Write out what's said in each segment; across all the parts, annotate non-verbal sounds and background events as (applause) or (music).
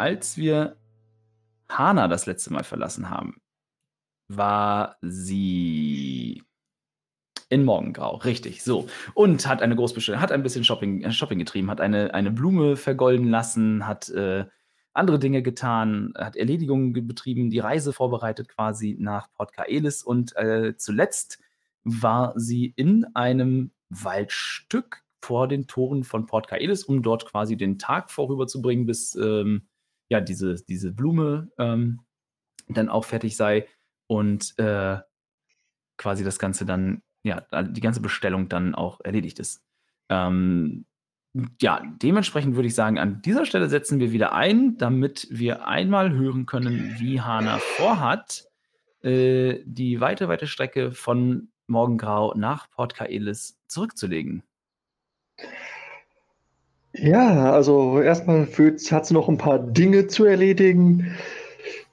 Als wir Hana das letzte Mal verlassen haben, war sie in Morgengrau, richtig, so. Und hat eine Großbestellung, hat ein bisschen Shopping, äh, Shopping getrieben, hat eine, eine Blume vergolden lassen, hat äh, andere Dinge getan, hat Erledigungen betrieben, die Reise vorbereitet quasi nach Port Kaelis und äh, zuletzt war sie in einem Waldstück vor den Toren von Port Kaelis, um dort quasi den Tag vorüberzubringen, bis ähm, ja, diese, diese Blume ähm, dann auch fertig sei und äh, quasi das Ganze dann, ja, die ganze Bestellung dann auch erledigt ist. Ähm, ja, dementsprechend würde ich sagen, an dieser Stelle setzen wir wieder ein, damit wir einmal hören können, wie Hana vorhat, äh, die weite, weite Strecke von Morgengrau nach Port Kaelis zurückzulegen. Ja, also erstmal hat sie noch ein paar Dinge zu erledigen,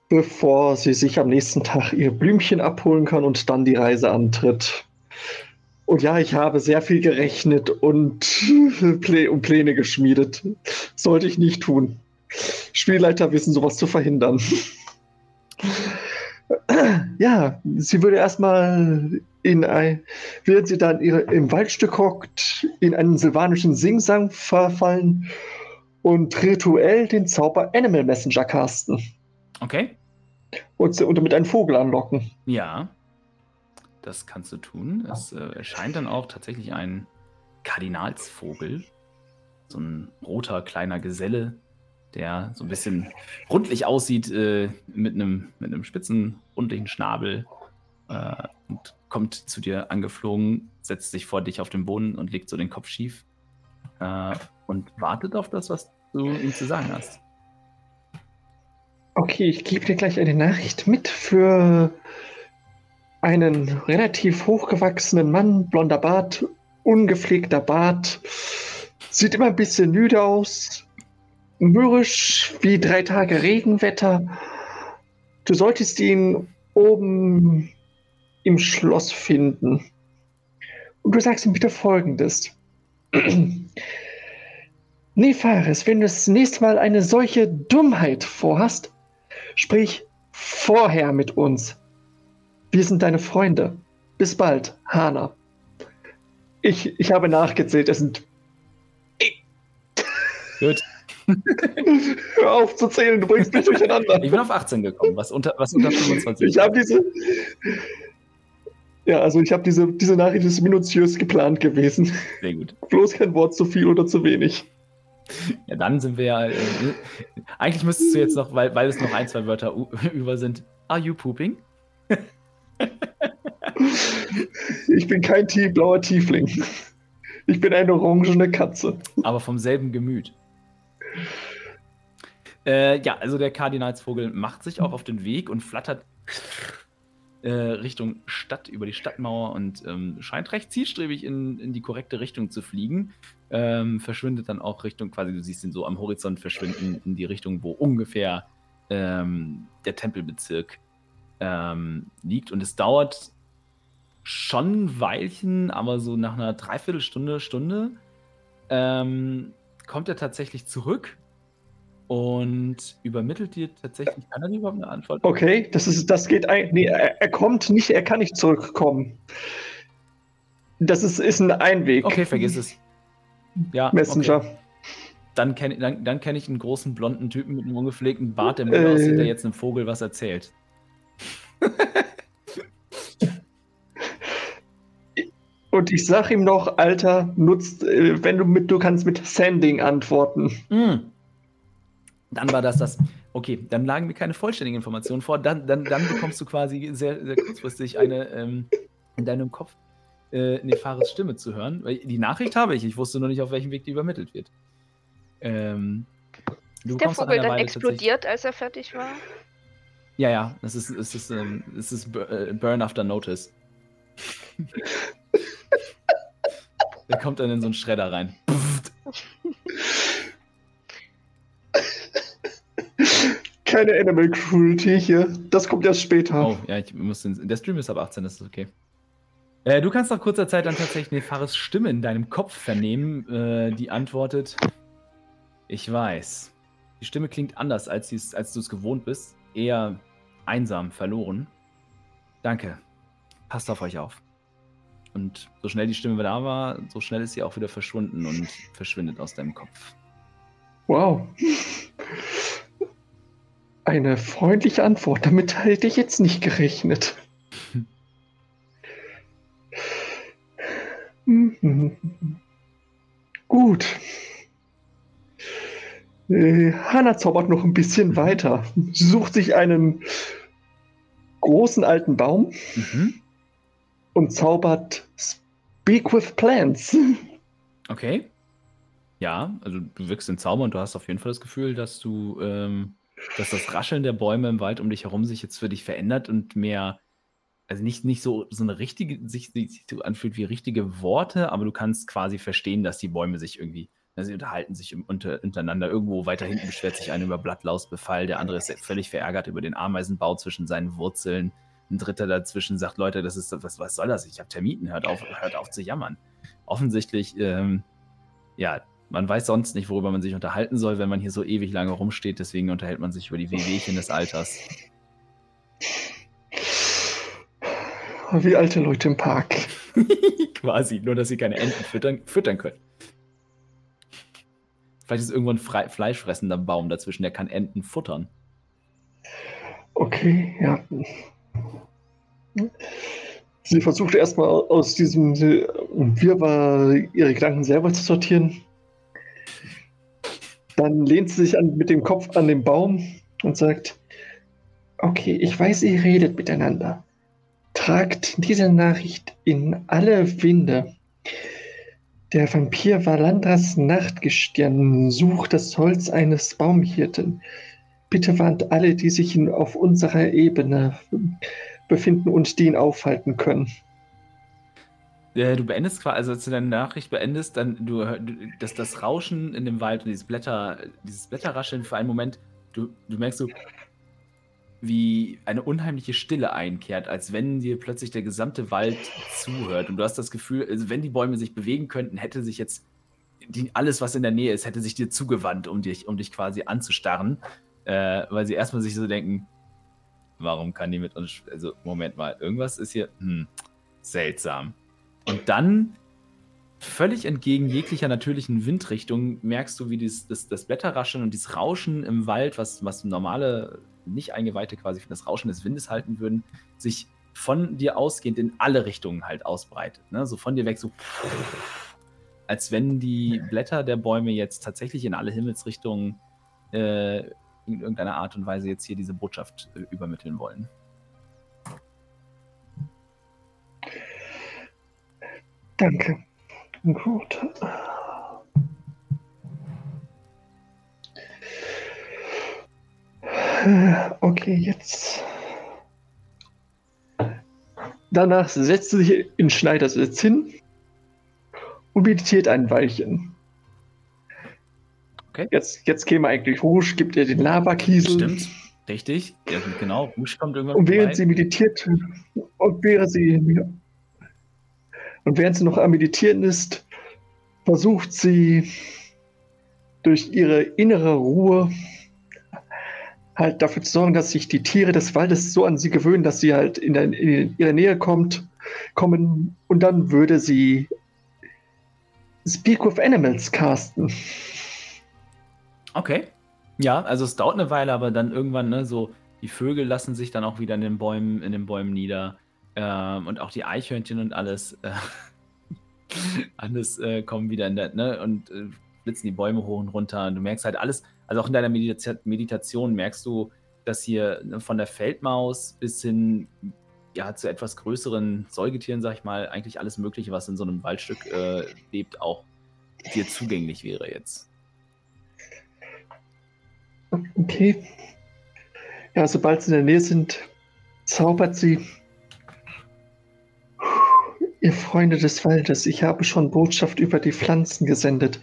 bevor sie sich am nächsten Tag ihr Blümchen abholen kann und dann die Reise antritt. Und ja, ich habe sehr viel gerechnet und, (laughs) Plä und Pläne geschmiedet. Sollte ich nicht tun. Spielleiter wissen sowas zu verhindern. (laughs) ja, sie würde erstmal in ein, während sie dann ihre, im Waldstück hockt, in einen silvanischen Singsang verfallen und rituell den Zauber Animal Messenger casten. Okay. Und, und damit einen Vogel anlocken. Ja, das kannst du tun. Es äh, erscheint dann auch tatsächlich ein Kardinalsvogel. So ein roter kleiner Geselle, der so ein bisschen rundlich aussieht, äh, mit einem mit spitzen, rundlichen Schnabel äh, und kommt zu dir angeflogen, setzt sich vor dich auf den Boden und legt so den Kopf schief äh, und wartet auf das, was du ihm zu sagen hast. Okay, ich gebe dir gleich eine Nachricht mit für einen relativ hochgewachsenen Mann, blonder Bart, ungepflegter Bart, sieht immer ein bisschen müde aus, mürrisch wie drei Tage Regenwetter. Du solltest ihn oben im Schloss finden. Und du sagst ihm bitte folgendes. (clears throat) Nefaris, wenn du das nächste Mal eine solche Dummheit vorhast, sprich vorher mit uns. Wir sind deine Freunde. Bis bald, Hana. Ich, ich habe nachgezählt, es sind. Gut. Hör auf zu zählen, du bringst mich durcheinander. Ich bin auf 18 gekommen, was unter, was unter 25 Ich habe diese. Ja, also ich habe diese, diese Nachricht ist minutiös geplant gewesen. Sehr gut. Bloß kein Wort zu viel oder zu wenig. Ja, dann sind wir ja. Äh, eigentlich müsstest du jetzt noch, weil, weil es noch ein, zwei Wörter über sind. Are you pooping? ich bin kein tie blauer Tiefling. Ich bin eine orangene Katze. Aber vom selben Gemüt. Äh, ja, also der Kardinalsvogel macht sich auch auf den Weg und flattert äh, Richtung Stadt, über die Stadtmauer und ähm, scheint recht zielstrebig in, in die korrekte Richtung zu fliegen. Ähm, verschwindet dann auch Richtung, quasi, du siehst ihn so am Horizont verschwinden, in die Richtung, wo ungefähr ähm, der Tempelbezirk ähm, liegt. Und es dauert schon ein Weilchen, aber so nach einer Dreiviertelstunde, Stunde ähm, kommt er tatsächlich zurück und übermittelt dir tatsächlich, kann er dir überhaupt eine Antwort? Okay, das ist, das geht ein, nee, er, er, kommt nicht, er kann nicht zurückkommen. Das ist, ist ein Einweg. Okay, vergiss es. Ja, Messenger. Okay. Dann kenne dann, dann kenn ich einen großen blonden Typen mit einem ungepflegten Bart, der mir äh, aussieht, der jetzt einem Vogel was erzählt. (laughs) Und ich sag ihm noch, Alter, nutzt, äh, wenn du mit, du kannst mit Sending antworten. Mm. Dann war das das. Okay, dann lagen mir keine vollständigen Informationen vor. Dann, dann, dann bekommst du quasi sehr, sehr kurzfristig eine ähm, in deinem Kopf äh, Nefaris Stimme zu hören. Die Nachricht habe ich. Ich wusste nur nicht, auf welchem Weg die übermittelt wird. Ähm, Du Ist der Vogel dann Weile explodiert, als er fertig war? Ja, ja, es ist, es ist, ähm, es ist äh, Burn After Notice. (laughs) Der kommt dann in so einen Schredder rein. Keine Animal Cruelty hier. Das kommt erst später. Oh, ja, ich muss den, der Stream ist ab 18, das ist okay. Äh, du kannst nach kurzer Zeit dann tatsächlich Nefares Stimme in deinem Kopf vernehmen, äh, die antwortet: Ich weiß. Die Stimme klingt anders, als, als du es gewohnt bist. Eher einsam, verloren. Danke. Passt auf euch auf. Und so schnell die Stimme da war, so schnell ist sie auch wieder verschwunden und verschwindet aus deinem Kopf. Wow. Eine freundliche Antwort. Damit hätte ich jetzt nicht gerechnet. (laughs) Gut. Äh, Hanna zaubert noch ein bisschen weiter. Sie sucht sich einen großen alten Baum Mhm. Und zaubert Speak with Plants. (laughs) Okay. Ja, also du wirkst den Zauber und du hast auf jeden Fall das Gefühl, dass du, ähm, dass das Rascheln der Bäume im Wald um dich herum sich jetzt für dich verändert und mehr, also nicht, nicht so, so eine richtige, sich, sich anfühlt wie richtige Worte, aber du kannst quasi verstehen, dass die Bäume sich irgendwie, also sie unterhalten sich im- unter, untereinander. Irgendwo weiter hinten beschwert sich einer über Blattlausbefall, der andere ist völlig verärgert über den Ameisenbau zwischen seinen Wurzeln. Ein Dritter dazwischen sagt, Leute, das ist, was, was soll das? Ich habe Termiten, hört auf, hört auf zu jammern. Offensichtlich, ähm, ja, man weiß sonst nicht, worüber man sich unterhalten soll, wenn man hier so ewig lange rumsteht. Deswegen unterhält man sich über die Wehwehchen des Alters. Wie alte Leute im Park. (laughs) Quasi, nur dass sie keine Enten füttern, füttern können. Vielleicht ist irgendwo ein frei, fleischfressender Baum dazwischen, der kann Enten futtern. Okay, ja. Sie versucht erstmal aus diesem Wirrwarr ihre Gedanken selber zu sortieren. Dann lehnt sie sich an, mit dem Kopf an den Baum und sagt, okay, ich weiß, ihr redet miteinander. Tragt diese Nachricht in alle Winde. Der Vampir Valandras Nachtgestirn sucht das Holz eines Baumhirten. Bitte warnt alle, die sich auf unserer Ebene befinden und die ihn aufhalten können. Du beendest quasi, also als du deine Nachricht beendest, dann du, du das, das Rauschen in dem Wald und dieses Blätter, dieses Blätterrascheln für einen Moment, du, du merkst so, wie eine unheimliche Stille einkehrt, als wenn dir plötzlich der gesamte Wald zuhört. Und du hast das Gefühl, also wenn die Bäume sich bewegen könnten, hätte sich jetzt die, alles, was in der Nähe ist, hätte sich dir zugewandt, um dich, um dich quasi anzustarren. Äh, weil sie erstmal sich so denken, warum kann die mit uns, also Moment mal, irgendwas ist hier, hm, seltsam. Und dann, völlig entgegen jeglicher natürlichen Windrichtung, merkst du, wie dies, das, das Blätterrascheln und dieses Rauschen im Wald, was, was normale, nicht Eingeweihte quasi für das Rauschen des Windes halten würden, sich von dir ausgehend in alle Richtungen halt ausbreitet. Ne? So von dir weg, so als wenn die Blätter der Bäume jetzt tatsächlich in alle Himmelsrichtungen äh, in irgendeiner Art und Weise jetzt hier diese Botschaft äh, übermitteln wollen. Danke. Gut. Okay, jetzt. Danach setzt sie sich in Schneidersitz hin und meditiert ein Weilchen. Okay. Jetzt, jetzt käme eigentlich Rouge, gibt ihr den Lavakiesel. Stimmt, richtig. Ja, genau, Rouge kommt irgendwann Und während vorbei. sie meditiert und während sie und während sie noch am Meditieren ist, versucht sie durch ihre innere Ruhe halt dafür zu sorgen, dass sich die Tiere des Waldes so an sie gewöhnen, dass sie halt in, der, in ihre Nähe kommt, kommen und dann würde sie Speak with Animals casten. Okay. Ja, also es dauert eine Weile, aber dann irgendwann, ne, so, die Vögel lassen sich dann auch wieder in den Bäumen, in den Bäumen nieder. Ähm, und auch die Eichhörnchen und alles, äh, (laughs) alles äh, kommen wieder in der, ne, und äh, blitzen die Bäume hoch und runter. Und du merkst halt alles, also auch in deiner Medita Meditation merkst du, dass hier ne, von der Feldmaus bis hin ja, zu etwas größeren Säugetieren, sag ich mal, eigentlich alles Mögliche, was in so einem Waldstück äh, lebt, auch dir zugänglich wäre jetzt. Okay. Ja, sobald sie in der Nähe sind, zaubert sie. Ihr Freunde des Waldes, ich habe schon Botschaft über die Pflanzen gesendet.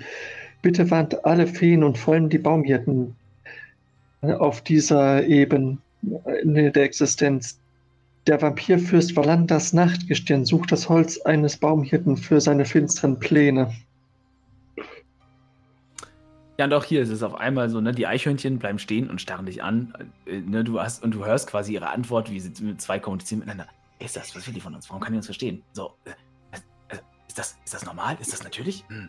Bitte warnt alle Feen und vor allem die Baumhirten auf dieser Ebene der Existenz. Der Vampirfürst Valandas Nachtgestirn sucht das Holz eines Baumhirten für seine finsteren Pläne. Ja, und auch hier ist es auf einmal so, ne, die Eichhörnchen bleiben stehen und starren dich an. Äh, ne, du hast, und du hörst quasi ihre Antwort, wie sie zwei kommunizieren miteinander. Ist das? Was will die von uns? Warum kann die uns verstehen? So, äh, äh, ist, das, ist das normal? Ist das natürlich? Hm,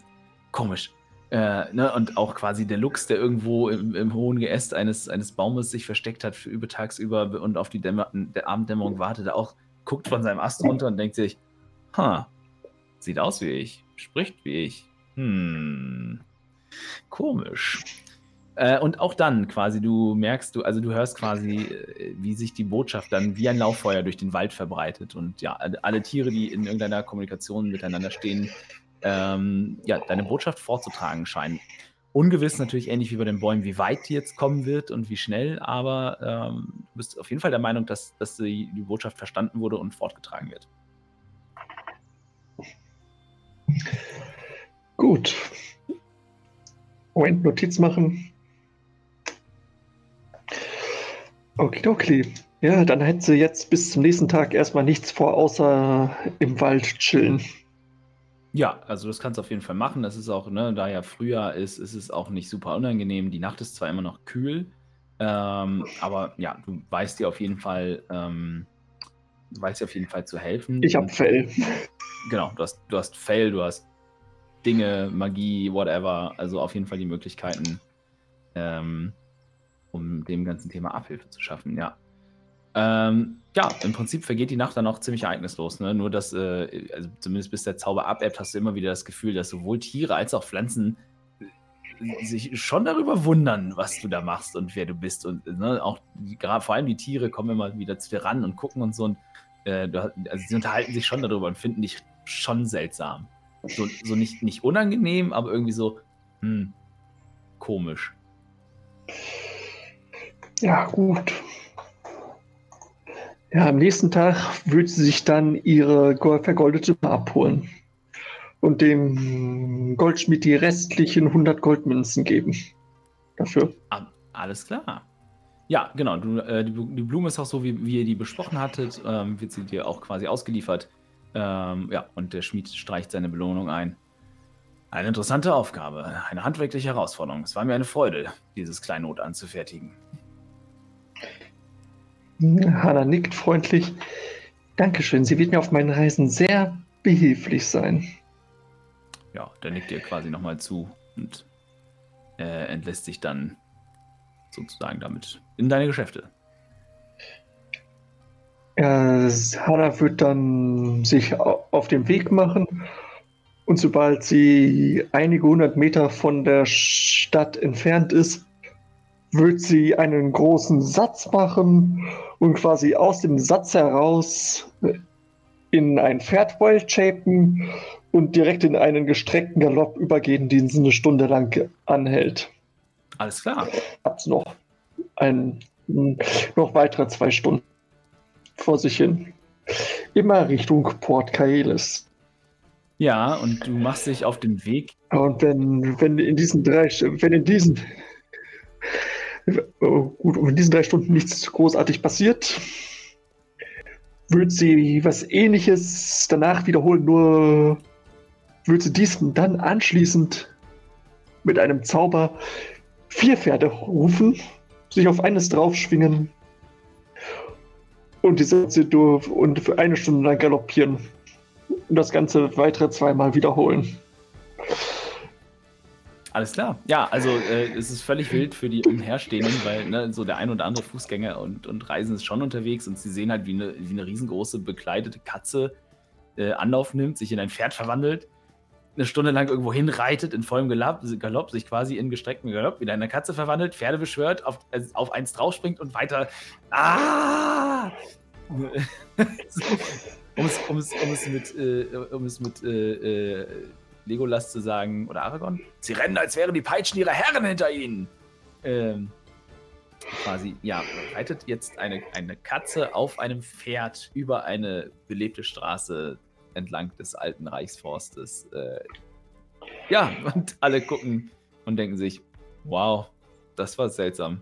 komisch. Äh, ne, und auch quasi der Lux, der irgendwo im, im, hohen Geäst eines, eines Baumes sich versteckt hat für über tagsüber und auf die Dämmer der Abenddämmerung wartet, auch guckt von seinem Ast runter und denkt sich, ha, sieht aus wie ich, spricht wie ich. Hm, Komisch. Äh, und auch dann quasi, du merkst, du, also du hörst quasi, äh, wie sich die Botschaft dann wie ein Lauffeuer durch den Wald verbreitet. Und ja, alle Tiere, die in irgendeiner Kommunikation miteinander stehen, ähm, ja, deine Botschaft vorzutragen scheinen. Ungewiss natürlich ähnlich wie bei den Bäumen, wie weit die jetzt kommen wird und wie schnell, aber ähm, du bist auf jeden Fall der Meinung, dass, dass die, die Botschaft verstanden wurde und fortgetragen wird. Gut, Moment, Notiz machen. Okay, Ja, dann hätte sie jetzt bis zum nächsten Tag erstmal nichts vor, außer im Wald chillen. Ja, also das kannst du auf jeden Fall machen. Das ist auch, ne, da ja Frühjahr ist, ist es auch nicht super unangenehm. Die Nacht ist zwar immer noch kühl, ähm, aber ja, du weißt dir auf jeden Fall, ähm, du weißt dir auf jeden Fall zu helfen. Ich habe Fell. Genau, du hast, du hast Fell, du hast Dinge, Magie, whatever. Also auf jeden Fall die Möglichkeiten, ähm, um dem ganzen Thema Abhilfe zu schaffen, ja. Ähm, ja, im Prinzip vergeht die Nacht dann auch ziemlich ereignislos. Ne? Nur, dass, äh, also zumindest bis der Zauber abebbt, hast du immer wieder das Gefühl, dass sowohl Tiere als auch Pflanzen sich schon darüber wundern, was du da machst und wer du bist. Und ne, auch gerade vor allem die Tiere kommen immer wieder zu dir ran und gucken und so. Und äh, also sie unterhalten sich schon darüber und finden dich schon seltsam. So, so nicht, nicht unangenehm, aber irgendwie so, hm, komisch. Ja, gut. Ja, am nächsten Tag würde sie sich dann ihre vergoldete abholen und dem Goldschmied die restlichen 100 Goldmünzen geben. Dafür. Ah, alles klar. Ja, genau. Du, äh, die, die, Blume ist auch so, wie, wie ihr die besprochen hattet. Ähm, wird sie dir auch quasi ausgeliefert. Ähm, ja, und der Schmied streicht seine Belohnung ein. Eine interessante Aufgabe, eine handwerkliche Herausforderung. Es war mir eine Freude, dieses Kleinod anzufertigen. Hanna nickt freundlich. Dankeschön, sie wird mir auf meinen Reisen sehr behilflich sein. Ja, der nickt dir quasi nochmal zu und äh, entlässt sich dann sozusagen damit in deine Geschäfte. Ja, Hannah wird dann sich auf den Weg machen und sobald sie einige hundert Meter von der Stadt entfernt ist, wird sie einen großen Satz machen und quasi aus dem Satz heraus in ein Pferd shapen und direkt in einen gestreckten Galopp übergehen, den sie eine Stunde lang anhält. Alles klar. Hab's noch ein, noch weitere zwei Stunden vor sich hin. Immer Richtung Port Kaelis. Ja, und du machst dich auf den Weg. Und wenn, wenn in diesen drei, wenn in diesen, oh, gut, in diesen drei Stunden nichts großartig passiert, wird sie was ähnliches danach wiederholen, nur wird sie dies dann anschließend mit einem Zauber vier Pferde rufen, sich auf eines draufschwingen und die Sätze durch und für eine Stunde lang galoppieren. Und das Ganze weitere zweimal wiederholen. Alles klar. Ja, also äh, es ist völlig wild für die Umherstehenden, weil ne, so der ein oder andere Fußgänger und, und Reisen ist schon unterwegs und sie sehen halt, wie eine, wie eine riesengroße bekleidete Katze äh, Anlauf nimmt, sich in ein Pferd verwandelt, eine Stunde lang irgendwo hinreitet in vollem Galopp, Galopp sich quasi in gestrecktem Galopp wieder in eine Katze verwandelt, Pferde beschwört, auf, äh, auf eins draufspringt und weiter. Ah! (laughs) um, es, um, es, um es mit, äh, um es mit äh, äh, Legolas zu sagen, oder Aragorn, sie rennen, als wären die Peitschen ihrer Herren hinter ihnen. Ähm, quasi, ja, reitet jetzt eine, eine Katze auf einem Pferd über eine belebte Straße entlang des alten Reichsforstes. Äh, ja, (laughs) und alle gucken und denken sich, wow, das war seltsam.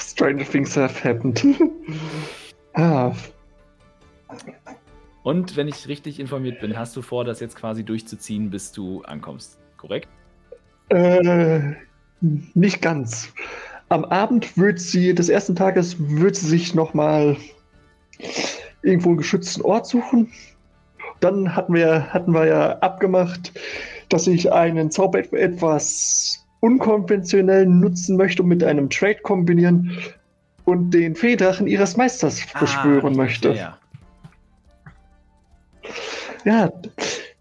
Stranger things have happened. (laughs) ah. Und wenn ich richtig informiert bin, hast du vor, das jetzt quasi durchzuziehen, bis du ankommst, korrekt? Äh, nicht ganz. Am Abend wird sie, des ersten Tages, wird sie sich nochmal irgendwo einen geschützten Ort suchen. Dann hatten wir, hatten wir ja abgemacht, dass ich einen Zauber etwas unkonventionell nutzen möchte und mit einem Trade kombinieren und den Feendrachen ihres Meisters Ah, beschwören möchte. Ja, Ja,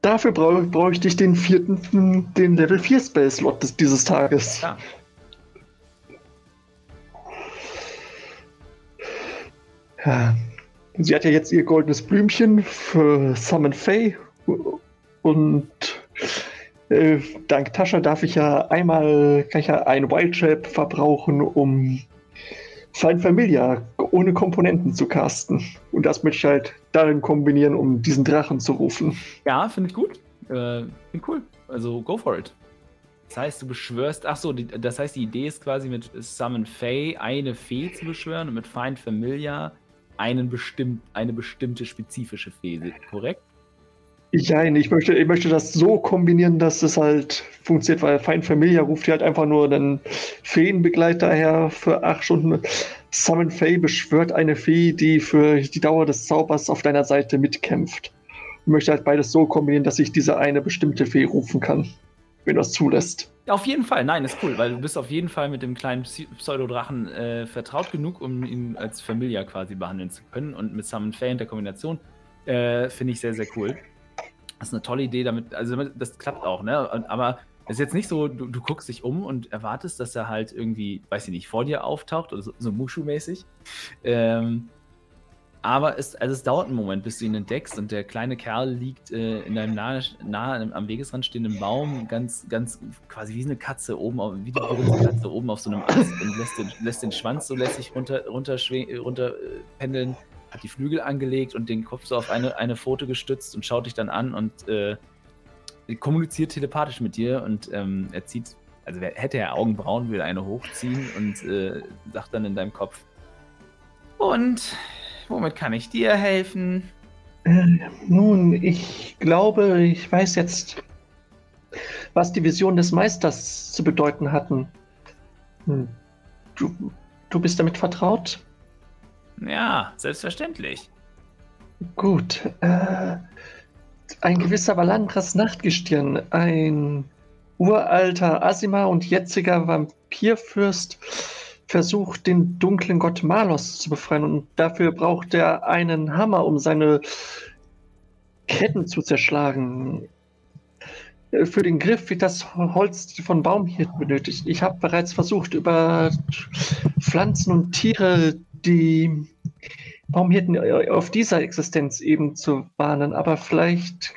dafür brauche bräuchte ich den vierten, den Level 4 Spell Slot des, dieses Tages. ja. Sie hat ja jetzt ihr goldenes Blümchen für Summon Fae und äh, dank Tascha darf ich ja einmal kann ich ja ein Wild Trap verbrauchen, um Fein Familia ohne Komponenten zu casten. Und das möchte ich halt darin kombinieren, um diesen Drachen zu rufen. Ja, finde ich gut. Äh, Finde cool. Also go for it. Das heißt, du beschwörst. Ach so, die, das heißt, die Idee ist quasi mit Summon Fey eine Fee zu beschwören und mit Find Familiar einen bestimmt, eine bestimmte spezifische Fee, korrekt? Ja, ich möchte, ich möchte das so kombinieren, dass es halt funktioniert, weil Feind Familia ruft hier halt einfach nur einen Feenbegleiter her für acht Stunden. Summon Fey beschwört eine Fee, die für die Dauer des Zaubers auf deiner Seite mitkämpft. Ich möchte halt beides so kombinieren, dass ich diese eine bestimmte Fee rufen kann, wenn das zulässt. Auf jeden Fall, nein, ist cool, weil du bist auf jeden Fall mit dem kleinen Pseudodrachen äh, vertraut genug, um ihn als Familia quasi behandeln zu können. Und mit Summon in der Kombination äh, finde ich sehr, sehr cool. Das ist eine tolle Idee, damit, also das klappt auch, ne? Aber es ist jetzt nicht so, du, du guckst dich um und erwartest, dass er halt irgendwie, weiß ich nicht, vor dir auftaucht oder so, so Mushu-mäßig. Ähm, aber es, also es dauert einen Moment, bis du ihn entdeckst und der kleine Kerl liegt äh, in einem nahe, nahe am Wegesrand stehenden Baum, ganz, ganz quasi wie eine Katze oben, auf, wie die Katze oben auf so einem Ast und lässt den, lässt den Schwanz so lässig runter, runter, runter äh, pendeln, hat die Flügel angelegt und den Kopf so auf eine, eine Pfote gestützt und schaut dich dann an und äh, kommuniziert telepathisch mit dir und ähm, er zieht, also hätte er Augenbrauen, würde eine hochziehen und äh, sagt dann in deinem Kopf, und womit kann ich dir helfen? Äh, nun, ich glaube, ich weiß jetzt, was die Vision des Meisters zu bedeuten hatten. Hm. Du, du bist damit vertraut? Ja, selbstverständlich. Gut. Äh, ein gewisser Valantras Nachtgestirn, ein uralter Asima und jetziger Vampirfürst, versucht, den dunklen Gott Malos zu befreien. Und dafür braucht er einen Hammer, um seine Ketten zu zerschlagen. Äh, Für den Griff wird das Holz von Baumhirten benötigt. Ich habe bereits versucht, über Pflanzen und Tiere die Baumhirten auf dieser Existenz eben zu warnen, aber vielleicht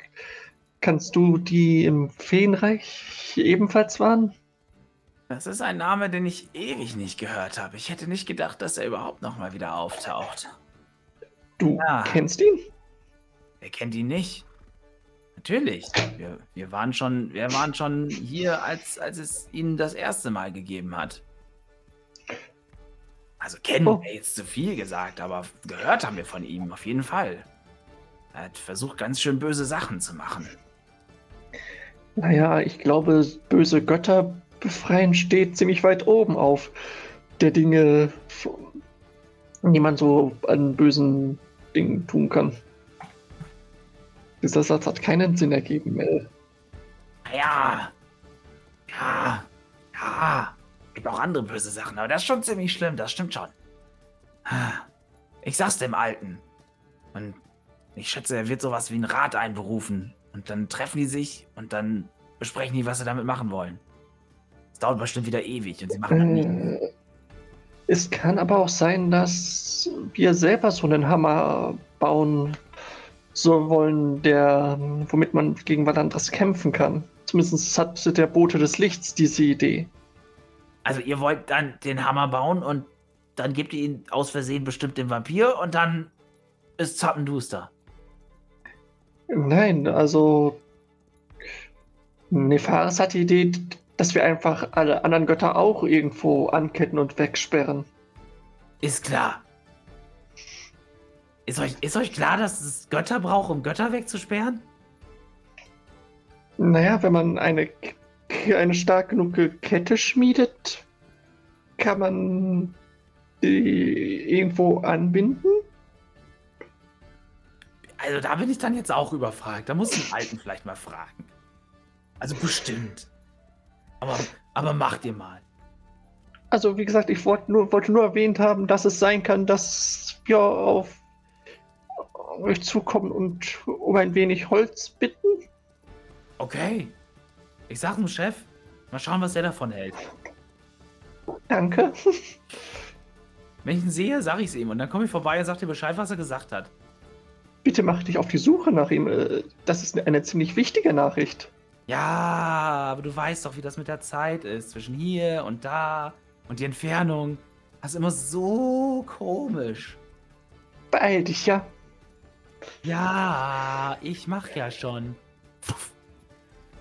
kannst du die im Feenreich ebenfalls warnen? Das ist ein Name, den ich ewig nicht gehört habe. Ich hätte nicht gedacht, dass er überhaupt noch mal wieder auftaucht. Du Ja. kennst ihn? Wer kennt ihn nicht? Natürlich. Wir, wir, waren, schon, wir waren schon hier, als, als es ihn das erste Mal gegeben hat. Also kennen Oh. wäre jetzt zu viel gesagt, aber gehört haben wir von ihm, auf jeden Fall. Er hat versucht, ganz schön böse Sachen zu machen. Naja, ich glaube, böse Götter befreien steht ziemlich weit oben auf der Dinge, die man so an bösen Dingen tun kann. Dieser Satz hat keinen Sinn ergeben, Mel. Ja, ja, ja. Gibt auch andere böse Sachen, aber das ist schon ziemlich schlimm, das stimmt schon. Ich sag's dem Alten. Und ich schätze, er wird sowas wie einen Rat einberufen. Und dann treffen die sich und dann besprechen die, was sie damit machen wollen. Dauert bestimmt wieder ewig und sie machen dann nichts. Äh, es kann aber auch sein, dass wir selber so einen Hammer bauen so wollen, der, womit man gegen Valantras kämpfen kann. Zumindest hat der Bote des Lichts diese Idee. Also ihr wollt dann den Hammer bauen und dann gebt ihr ihn aus Versehen bestimmt dem Vampir und dann ist Zappenduster. Nein, also Nefaris hat die Idee, dass wir einfach alle anderen Götter auch irgendwo anketten und wegsperren. Ist klar. Ist euch, ist euch klar, dass es Götter braucht, um Götter wegzusperren? Naja, wenn man eine, eine stark genug Kette schmiedet, kann man die irgendwo anbinden? Also da bin ich dann jetzt auch überfragt. Da muss ich den Alten vielleicht mal fragen. Also bestimmt. Aber, aber macht ihr mal. Also wie gesagt, ich wollte nur, wollte nur erwähnt haben, dass es sein kann, dass wir auf euch zukommen und um ein wenig Holz bitten. Okay. Ich sag dem Chef. Mal schauen, was der davon hält. Danke. (laughs) Wenn ich ihn sehe, sag ich es ihm. Und dann komme ich vorbei und sag dir Bescheid, was er gesagt hat. Bitte mach dich auf die Suche nach ihm. Äh, das ist eine ziemlich wichtige Nachricht. Ja, aber du weißt doch, wie das mit der Zeit ist. Zwischen hier und da und die Entfernung. Das ist immer so komisch. Beeil dich, ja. Ja, ich mach ja schon.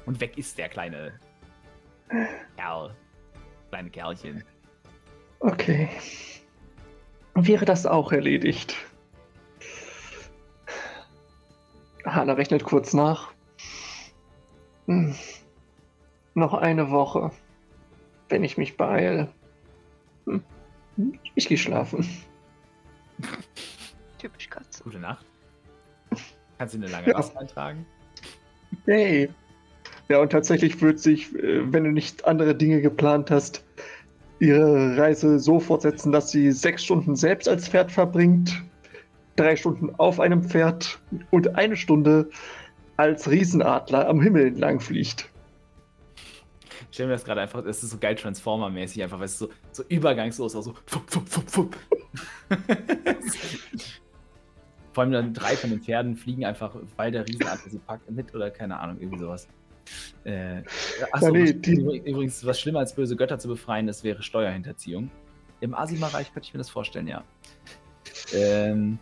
Und weg ist der kleine Kerl. Kleine Kerlchen. Okay. Wäre das auch erledigt? Hanna rechnet kurz nach. Hm. Noch eine Woche. Wenn ich mich beeile. Hm. Ich gehe schlafen. (laughs) Typisch Katze. Gute Nacht. Kannst du eine lange Ja. Rast eintragen? Hey. Ja, und tatsächlich wird sich, äh, wenn du nicht andere Dinge geplant hast, ihre Reise so fortsetzen, dass sie sechs Stunden selbst als Pferd verbringt, drei Stunden auf einem Pferd und eine Stunde als Riesenadler am Himmel entlang fliegt. Ich stell mir das gerade einfach, es ist so geil Transformer-mäßig, einfach, weil es so, so übergangslos auch so. Fupp, fupp, fupp, fupp. (laughs) Vor allem dann drei von den Pferden fliegen einfach, weil der Riesenadler sie packt, mit oder keine Ahnung, irgendwie sowas. Äh, achso, Ja, nee, die- übrigens, was schlimmer als böse Götter zu befreien ist, wäre Steuerhinterziehung. Im Asima-Reich könnte ich mir das vorstellen, ja. Ähm,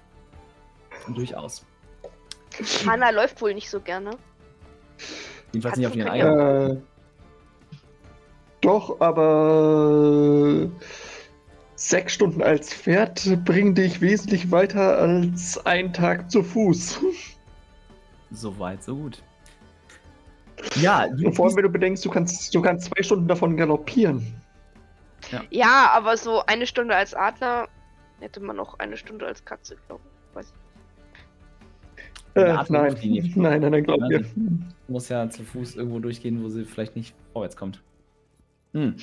durchaus. Hanna (laughs) läuft wohl nicht so gerne. Jedenfalls nicht auf ihren eigenen. Äh, doch, aber sechs Stunden als Pferd bringen dich wesentlich weiter als ein Tag zu Fuß. (laughs) So weit, so gut. Ja, du vor allem, wenn du bedenkst, du kannst, du kannst zwei Stunden davon galoppieren. Ja, aber so eine Stunde als Adler hätte man noch eine Stunde als Katze, glaube ich. Weiß Eine Äh, nein. (laughs) Nein, nein, nein, glaub mir. muss ja zu Fuß irgendwo durchgehen, wo sie vielleicht nicht vorwärts kommt. Hm.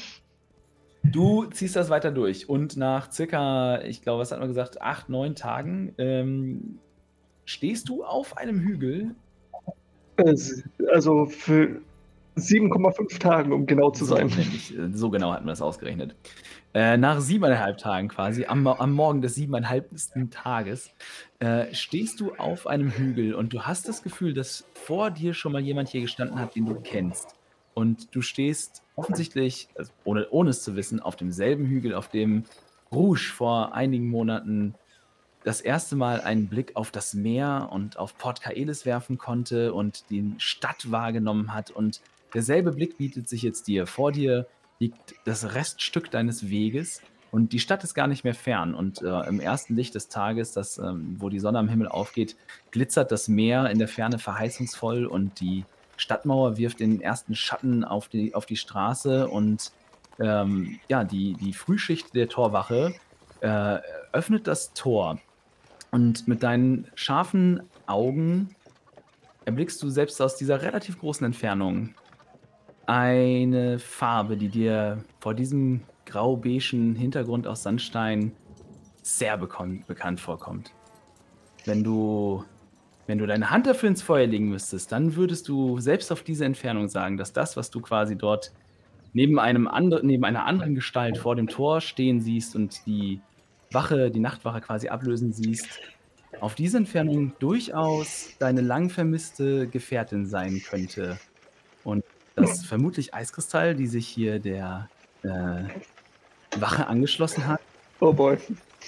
Du ziehst das weiter durch und nach circa, ich glaube, was hat man gesagt, acht, neun Tagen ähm, stehst du auf einem Hügel. Also für 7,5 Tagen, um genau zu sein. äh, so genau hatten wir das ausgerechnet. Äh, nach siebeneinhalb Tagen quasi, am, am Morgen des siebeneinhalbsten Tages, äh, stehst du auf einem Hügel und du hast das Gefühl, dass vor dir schon mal jemand hier gestanden hat, den du kennst. Und du stehst offensichtlich, also ohne, ohne es zu wissen, auf demselben Hügel, auf dem Rouge vor einigen Monaten das erste Mal einen Blick auf das Meer und auf Port Kaelis werfen konnte und die Stadt wahrgenommen hat. Und derselbe Blick bietet sich jetzt dir. Vor dir liegt das Reststück deines Weges und die Stadt ist gar nicht mehr fern. Und äh, im ersten Licht des Tages, das, ähm, wo die Sonne am Himmel aufgeht, glitzert das Meer in der Ferne verheißungsvoll und die Stadtmauer wirft den ersten Schatten auf die, auf die Straße und ähm, ja, die, die Frühschicht der Torwache äh, öffnet das Tor. Und mit deinen scharfen Augen erblickst du selbst aus dieser relativ großen Entfernung eine Farbe, die dir vor diesem grau-beigen Hintergrund aus Sandstein sehr bekannt vorkommt. Wenn du, wenn du deine Hand dafür ins Feuer legen müsstest, dann würdest du selbst auf diese Entfernung sagen, dass das, was du quasi dort neben, einem andre, neben einer anderen Gestalt vor dem Tor stehen siehst und die Wache, die Nachtwache quasi ablösen siehst, auf diese Entfernung durchaus deine lang vermisste Gefährtin sein könnte. Und dass vermutlich Eiskristall, die sich hier der äh, Wache angeschlossen hat, Oh boy.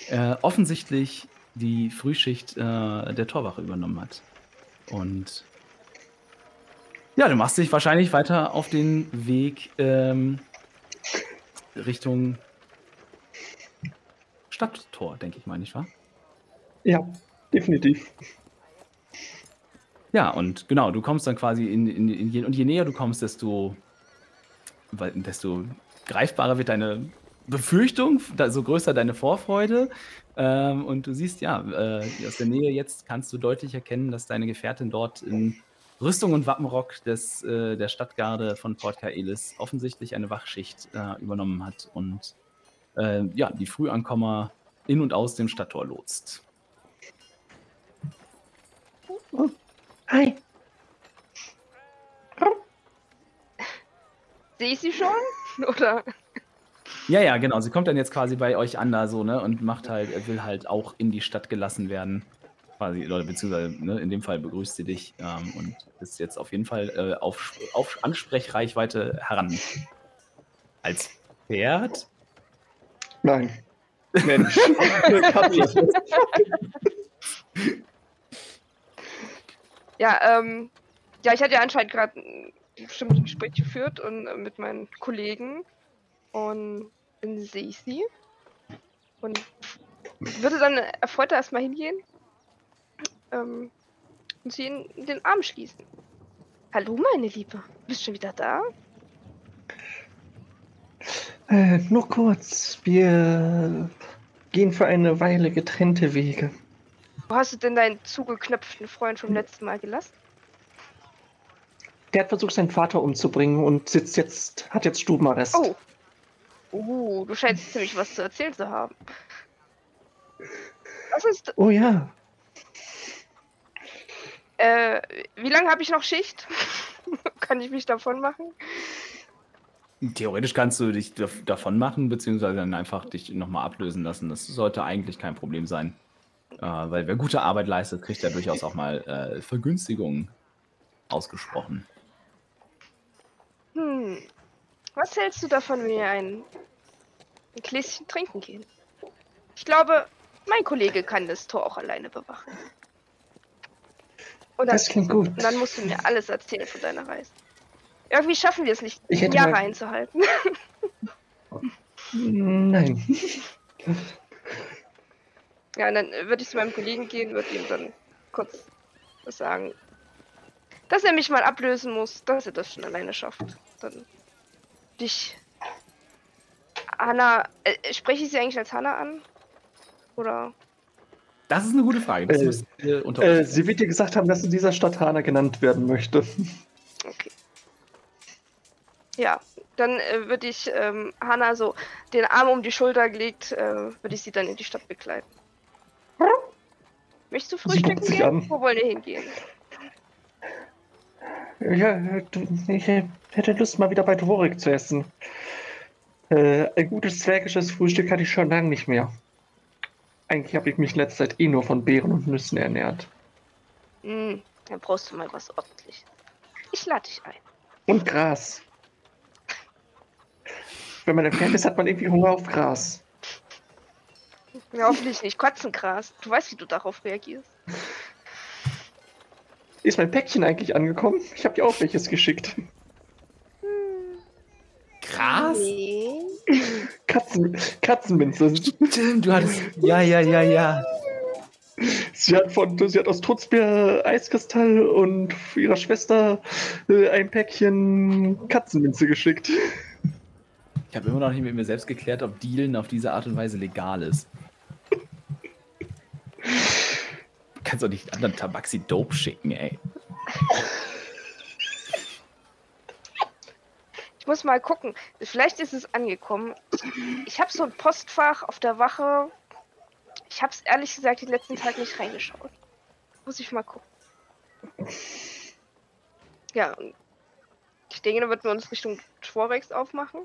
äh, offensichtlich die Frühschicht äh, der Torwache übernommen hat. Und ja, du machst dich wahrscheinlich weiter auf den Weg ähm, Richtung Stadttor, denke ich mal, nicht wahr? Ja, definitiv. Ja, und genau, du kommst dann quasi in, in, in je, und je näher du kommst, desto, desto greifbarer wird deine Befürchtung, so größer deine Vorfreude. Ähm, und du siehst, ja, äh, aus der Nähe jetzt kannst du deutlich erkennen, dass deine Gefährtin dort in Rüstung und Wappenrock des, äh, der Stadtgarde von Port Kaelis offensichtlich eine Wachschicht äh, übernommen hat und äh, ja, die Frühankommer in und aus dem Stadttor lotst. Hi. Sehe ich sie schon? (laughs) Oder? Ja, ja, genau. Sie kommt dann jetzt quasi bei euch an da so, ne? Und macht halt, will halt auch in die Stadt gelassen werden. Quasi, oder beziehungsweise, ne, in dem Fall begrüßt sie dich ähm, und ist jetzt auf jeden Fall äh, auf, auf Ansprechreichweite heran. Als Pferd? Nein. (laughs) Mensch. (laughs) Ja, ähm, ja, ich hatte ja anscheinend gerade ein bestimmtes Gespräch geführt und äh, mit meinen Kollegen und dann sehe ich sie und würde dann erfreut erstmal hingehen ähm, und sie in, den Arm schließen. Hallo, meine Liebe, bist schon wieder da? Äh, nur kurz. Wir gehen für eine Weile getrennte Wege. Wo hast du denn deinen zugeknöpften Freund vom letzten Mal gelassen? Der hat versucht, seinen Vater umzubringen und sitzt jetzt, hat jetzt Stubenarrest. Oh. Uh, du scheinst ziemlich was zu erzählen zu haben. Was ist. Oh ja. Äh, wie lange habe ich noch Schicht? (laughs) Kann ich mich davon machen? Theoretisch kannst du dich dav- davon machen, beziehungsweise dann einfach dich nochmal ablösen lassen. Das sollte eigentlich kein Problem sein. Äh, weil wer gute Arbeit leistet, kriegt ja durchaus auch mal äh, Vergünstigungen ausgesprochen. Hm. Was hältst du davon, wenn wir ein, ein Gläschen trinken gehen? Ich glaube, mein Kollege kann das Tor auch alleine bewachen. Und dann, Das klingt gut. und dann musst du mir alles erzählen von deiner Reise. Irgendwie schaffen wir es nicht, Ich hätte Jahre mal- einzuhalten. (laughs) Nein. Ja, und dann äh, würde ich zu meinem Kollegen gehen, würde ihm dann kurz was sagen, dass er mich mal ablösen muss, dass er das schon alleine schafft. Dann dich. Hanna, äh, spreche ich sie eigentlich als Hanna an? Oder? Das ist eine gute Frage. Das Äh, Äh, sie wird dir gesagt haben, dass in dieser Stadt Hana genannt werden möchte. Okay. Ja, dann äh, würde ich ähm, Hanna so den Arm um die Schulter gelegt, äh, würde ich sie dann in die Stadt begleiten. Möchtest du frühstücken gehen? an. Wo wollen wir hingehen? Ja, ich hätte Lust, mal wieder bei Dvorik zu essen. Äh, ein gutes zwergisches Frühstück hatte ich schon lange nicht mehr. Eigentlich habe ich mich in letzter Zeit eh nur von Beeren und Nüssen ernährt. Hm, dann brauchst du mal was ordentliches. Ich lade dich ein. Und Gras. Wenn man entfernt ist, hat man irgendwie Hunger auf Gras. Ja, hoffentlich nicht Kotzengras. Du weißt, wie du darauf reagierst. Ist mein Päckchen eigentlich angekommen? Ich habe dir auch welches geschickt. Krass. Nee. (laughs) Katzen, Katzenminze. Stimmt, du hattest. Ja, ja, ja, ja. Sie hat, von, sie hat aus Trutzbier Eiskristall und ihrer Schwester äh, ein Päckchen Katzenminze geschickt. Ich habe immer noch nicht mit mir selbst geklärt, ob Dealen auf diese Art und Weise legal ist. Du kannst doch nicht anderen Tabaxi Dope schicken, ey. Ich muss mal gucken. Vielleicht ist es angekommen. Ich habe so ein Postfach auf der Wache. Ich habe es ehrlich gesagt den letzten Tag nicht reingeschaut. Muss ich mal gucken. Ja, ich denke, dann würden wir uns Richtung Schworex aufmachen.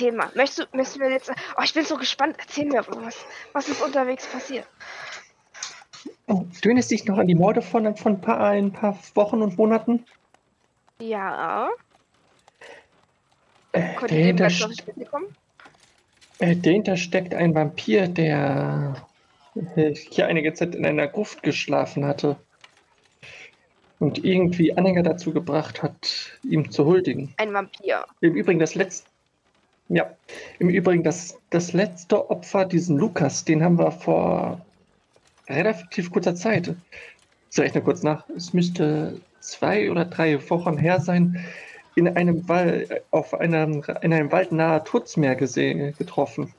Erzähl mal. Möchtest du, möchtest du mir jetzt. Oh, ich bin so gespannt. Erzähl mir was. Was ist unterwegs passiert? Oh, du erinnerst dich noch an die Morde von, von ein, paar, ein paar Wochen und Monaten? Ja. Äh, Konnte dahinter, ganz noch nicht mitbekommen? äh, dahinter steckt ein Vampir, der äh, hier einige Zeit in einer Gruft geschlafen hatte. Und irgendwie Anhänger dazu gebracht hat, ihm zu huldigen. Ein Vampir. Im Übrigen das letzte. Ja, im Übrigen das, das letzte Opfer, diesen Lukas, den haben wir vor relativ kurzer Zeit. Ich rechne kurz nach. Es müsste zwei oder drei Wochen her sein. In einem Wald, auf einem, in einem Wald nahe Turzmeer gesehen, getroffen.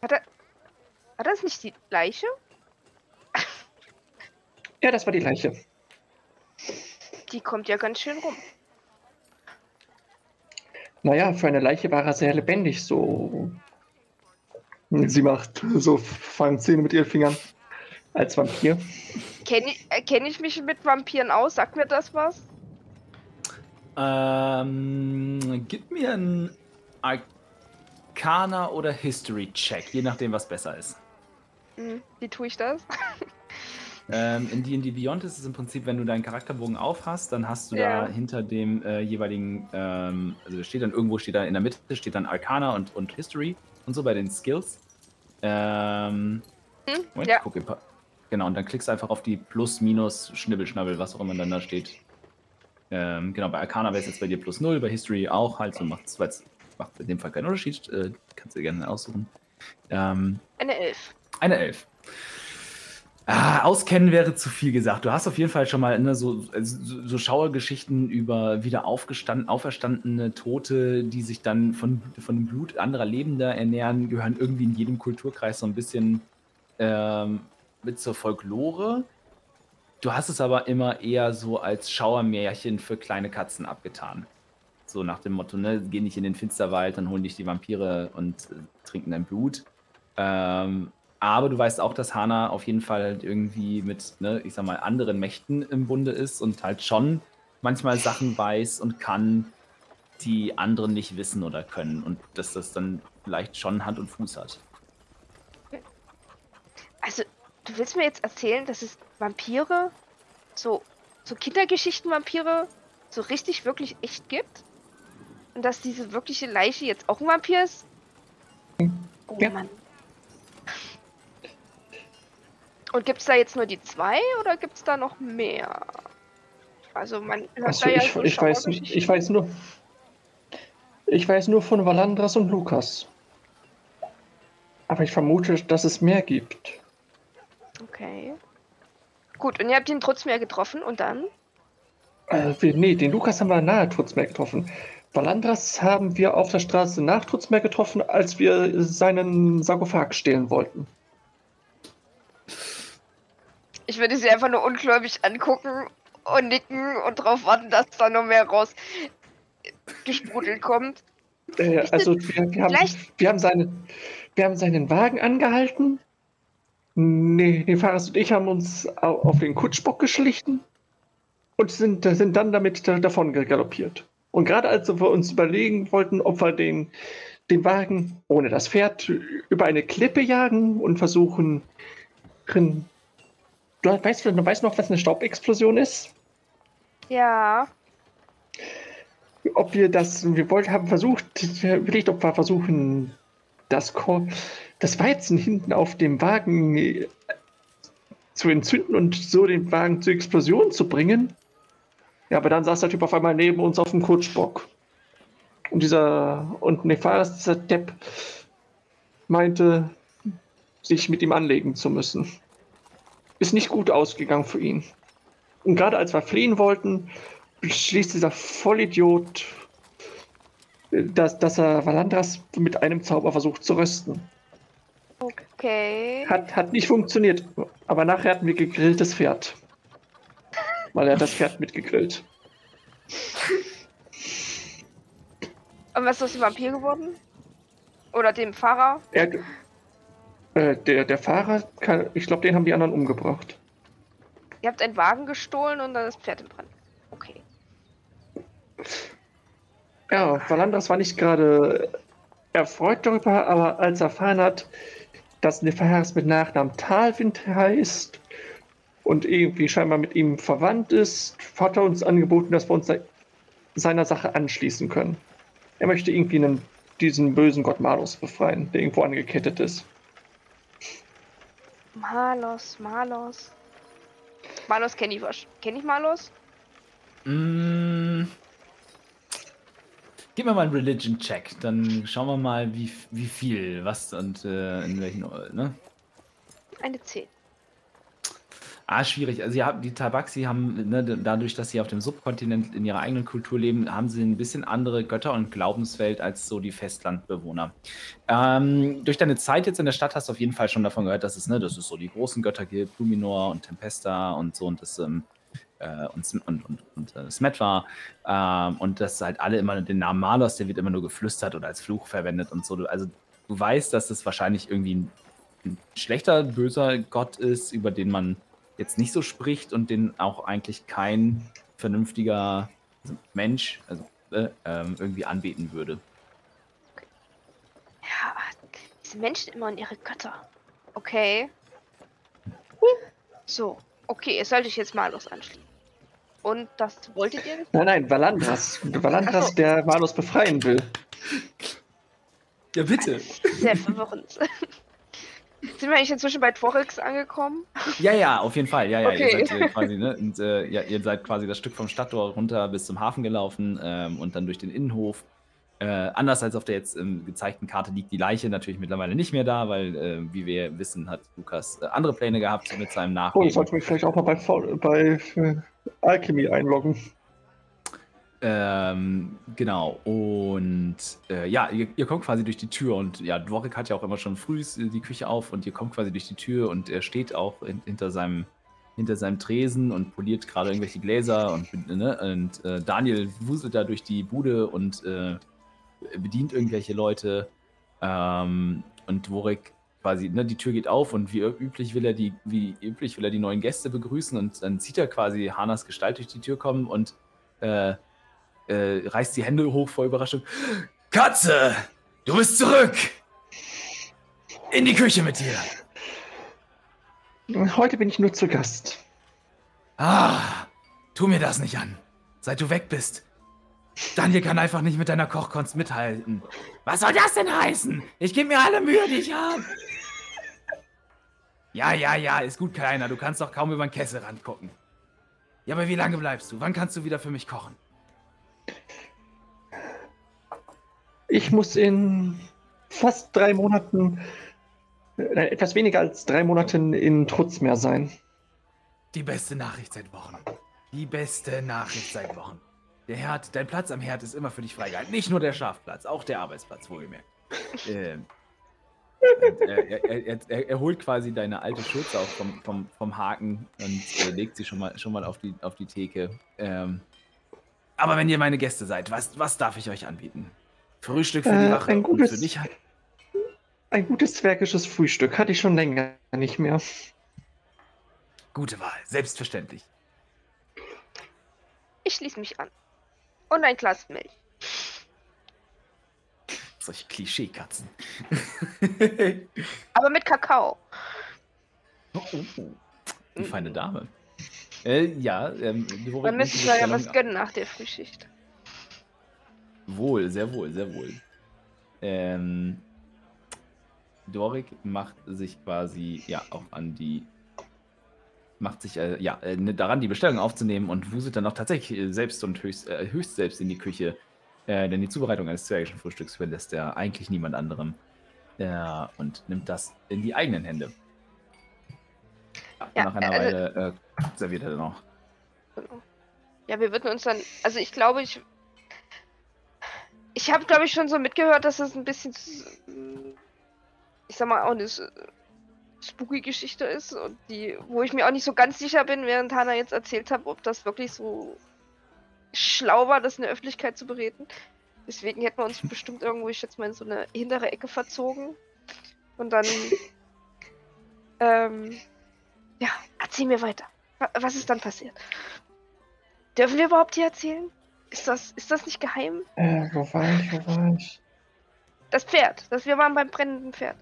War das nicht die Leiche? Ja, das war die Leiche. Die kommt ja ganz schön rum. Naja, für eine Leiche war er sehr lebendig, so. Sie macht so Fangzähne mit ihren Fingern. Als Vampir. Kenne ich, äh, kenn ich mich mit Vampiren aus? Sagt mir das was? Ähm, gib mir einen Arcana oder History-Check, je nachdem, was besser ist. Hm, wie tue ich das? (laughs) Ähm, in D&D Beyond ist es im Prinzip, wenn du deinen Charakterbogen auf hast, dann hast du Ja. da hinter dem äh, jeweiligen, ähm, also steht dann irgendwo, steht da in der Mitte, steht dann Arcana und, und History und so bei den Skills. Ähm, Hm? Moment, Ja. pa- Genau, und dann klickst du einfach auf die Plus, Minus, Schnibbel, Schnabbel, was auch immer dann da steht. Ähm, genau, bei Arcana wäre es jetzt bei dir plus 0, bei History auch halt, so macht es macht in dem Fall keinen Unterschied. Äh, kannst du dir gerne aussuchen. Ähm, Eine Elf. eine Elf. Ah, auskennen wäre zu viel gesagt. Du hast auf jeden Fall schon mal ne, so, so so Schauergeschichten über wieder auferstandene Tote, die sich dann von, von dem Blut anderer Lebender ernähren, gehören irgendwie in jedem Kulturkreis so ein bisschen ähm, mit zur Folklore. Du hast es aber immer eher so als Schauermärchen für kleine Katzen abgetan. So nach dem Motto, ne, geh nicht in den Finsterwald, dann holen dich die Vampire und äh, trinken dein Blut. Ähm, aber du weißt auch, dass Hana auf jeden Fall halt irgendwie mit, ne, ich sag mal, anderen Mächten im Bunde ist und halt schon manchmal Sachen weiß und kann, die anderen nicht wissen oder können. Und dass das dann vielleicht schon Hand und Fuß hat. Also, du willst mir jetzt erzählen, dass es Vampire, so, so Kindergeschichten-Vampire, so richtig, wirklich echt gibt? Und dass diese wirkliche Leiche jetzt auch ein Vampir ist? Oh Ja. Mann. Und gibt es da jetzt nur die zwei oder gibt es da noch mehr? Also man hört Achso, da ja ich, so ich, weiß, ich weiß nur. Ich weiß nur von Valandras und Lukas. Aber ich vermute, dass es mehr gibt. Okay. Gut, und ihr habt ihn trotzdem ja getroffen und dann? Äh, wir, nee, den Lukas haben wir nahe Trutzmeer getroffen. Valandras haben wir auf der Straße nach Trutzmeer getroffen, als wir seinen Sarkophag stehlen wollten. Ich würde sie einfach nur ungläubig angucken und nicken und darauf warten, dass da noch mehr raus gesprudelt kommt. Äh, also wir, wir, haben, wir, haben seine, wir haben seinen Wagen angehalten. Nee, die Fahrer und ich haben uns au- auf den Kutschbock geschlichen und sind, sind dann damit da, davon galoppiert. Und gerade als wir uns überlegen wollten, ob wir den, den Wagen ohne das Pferd über eine Klippe jagen und versuchen, drin. Du weißt, du weißt noch, was eine Staubexplosion ist? Ja. ob wir das, wir wollten, haben versucht, überlegt, ob wir versuchen, das, Ko- das Weizen hinten auf dem Wagen äh, zu entzünden und so den Wagen zur Explosion zu bringen. Ja, aber dann saß der Typ auf einmal neben uns auf dem Kutschbock. Und dieser, und Nefaris, dieser Depp, meinte, sich mit ihm anlegen zu müssen. Ist nicht gut ausgegangen für ihn. Und gerade als wir fliehen wollten, beschließt dieser Vollidiot, äh, dass, dass er Valandras mit einem Zauber versucht zu rösten. Okay. Hat, hat nicht funktioniert, aber nachher hatten wir gegrilltes Pferd. Weil er hat das Pferd mitgegrillt. Und was ist aus dem Vampir geworden? Oder dem Fahrer? Er, äh, der, der Fahrer, kann, ich glaube, den haben die anderen umgebracht. Ihr habt einen Wagen gestohlen und dann das Pferd im Brand. Okay. Ja, Valandras war nicht gerade erfreut darüber, aber als er erfahren hat, dass Nefaris mit Nachnamen Talwind heißt und irgendwie scheinbar mit ihm verwandt ist, hat er uns angeboten, dass wir uns seiner Sache anschließen können. Er möchte irgendwie einen, diesen bösen Gott Malus befreien, der irgendwo angekettet ist. Malos, Malos. Malos kenne ich was. Kenne ich Malos? Mm. Gib mir mal einen Religion-Check, dann schauen wir mal, wie, wie viel, was und äh, in welchen, ne? Eine 10. Ah, schwierig. Also ja, die Tabaxi haben, ne, dadurch, dass sie auf dem Subkontinent in ihrer eigenen Kultur leben, haben sie ein bisschen andere Götter- und Glaubenswelt als so die Festlandbewohner. Ähm, durch deine Zeit jetzt in der Stadt hast du auf jeden Fall schon davon gehört, dass es, ne, dass es so die großen Götter gibt, Luminor und Tempesta und so und das ähm, äh, und, und, und, und äh, Smetwa. Ähm, und dass halt alle immer den Namen Malos, der wird immer nur geflüstert oder als Fluch verwendet und so. Also du weißt, dass das wahrscheinlich irgendwie ein, ein schlechter, böser Gott ist, über den man jetzt nicht so spricht und den auch eigentlich kein vernünftiger Mensch also, äh, ähm, irgendwie anbeten würde. Ja, diese Menschen immer und ihre Götter. Okay. So, okay, es sollte ich jetzt Malus anschließen. Und das wolltet ihr? Nein, nein, Valandras. Valandras, der Malus befreien will. Ja, bitte. Sehr verwirrend. Sind wir eigentlich inzwischen bei Tworix angekommen? Ja, ja, auf jeden Fall. Ja, ja, Okay. ihr seid äh, quasi, ne? Und, äh, ja, ihr seid quasi das Stück vom Stadttor runter bis zum Hafen gelaufen ähm, und dann durch den Innenhof. Äh, anders als auf der jetzt ähm, gezeigten Karte liegt die Leiche natürlich mittlerweile nicht mehr da, weil, äh, wie wir wissen, hat Lukas äh, andere Pläne gehabt mit seinem Oh, Nachleben. ich sollte mich vielleicht auch mal bei, bei äh, Alchemy einloggen. Ähm, genau. Und äh, ja, ihr, ihr kommt quasi durch die Tür und ja, Dvorik hat ja auch immer schon früh die Küche auf und ihr kommt quasi durch die Tür und er steht auch in, hinter seinem hinter seinem Tresen und poliert gerade irgendwelche Gläser und, ne, und äh, Daniel wuselt da durch die Bude und äh, bedient irgendwelche Leute ähm, und Dvorik quasi, ne, die Tür geht auf und wie üblich will er die, wie üblich will er die neuen Gäste begrüßen und dann sieht er quasi Hanas Gestalt durch die Tür kommen und äh, äh, reißt die Hände hoch vor Überraschung. Katze, du bist zurück! In die Küche mit dir! Heute bin ich nur zu Gast. Ah, tu mir das nicht an. Seit du weg bist. Daniel kann einfach nicht mit deiner Kochkunst mithalten. Was soll das denn heißen? Ich gebe mir alle Mühe, die ich habe. Ja, ja, ja, ist gut, Kleiner. Du kannst doch kaum über den Kesselrand gucken. Ja, aber wie lange bleibst du? Wann kannst du wieder für mich kochen? Ich muss in fast drei Monaten, äh, etwas weniger als drei Monaten in Trutzmeer sein. Die beste Nachricht seit Wochen. Die beste Nachricht seit Wochen. Der Herd, dein Platz am Herd ist immer für dich freigehalten. Nicht nur der Schafplatz, auch der Arbeitsplatz, wohlgemerkt. ähm, er, er, er, er, er holt quasi deine alte Schürze auch vom, vom, vom Haken und äh, legt sie schon mal, schon mal auf, die, auf die Theke. Ähm, aber wenn ihr meine Gäste seid, was, was darf ich euch anbieten? Frühstück für die Äh, Wache ein und gutes- für dich. Ein gutes zwergisches Frühstück hatte ich schon länger nicht mehr. Gute Wahl, selbstverständlich. Ich schließe mich an. Und ein Glas Milch. Solche Klischeekatzen. Aber mit Kakao. Oh, oh. Die feine Dame. Äh, ja, ähm, müsste die sich ja was gönnen nach der Frühschicht. Wohl, sehr wohl, sehr wohl. Ähm, Dorik macht sich quasi ja auch an die macht sich äh, ja äh, ne- daran die Bestellung aufzunehmen und wuselt dann auch tatsächlich äh, selbst und höchst, äh, höchst selbst in die Küche, äh, denn die Zubereitung eines zwergischen Frühstücks überlässt er eigentlich niemand anderem äh, und nimmt das in die eigenen Hände. Ja, nach einer also- Weile äh, serviert er dann auch. Ja, wir würden uns dann. Also ich glaube, ich. Ich habe, glaube ich, schon so mitgehört, dass es ein bisschen. Ich sag mal, auch eine spooky Geschichte ist. Und die, wo ich mir auch nicht so ganz sicher bin, während Hannah jetzt erzählt hat, ob das wirklich so schlau war, das in der Öffentlichkeit zu bereden. Deswegen hätten wir uns (laughs) bestimmt irgendwo, ich schätze mal, in so eine hintere Ecke verzogen. Und dann. (laughs) Ähm, ja, erzähl mir weiter. Wa- Was ist dann passiert? Dürfen wir überhaupt hier erzählen? Ist das, ist das nicht geheim? Äh, wo war ich, wo war ich? Das Pferd. Das, wir waren beim brennenden Pferd.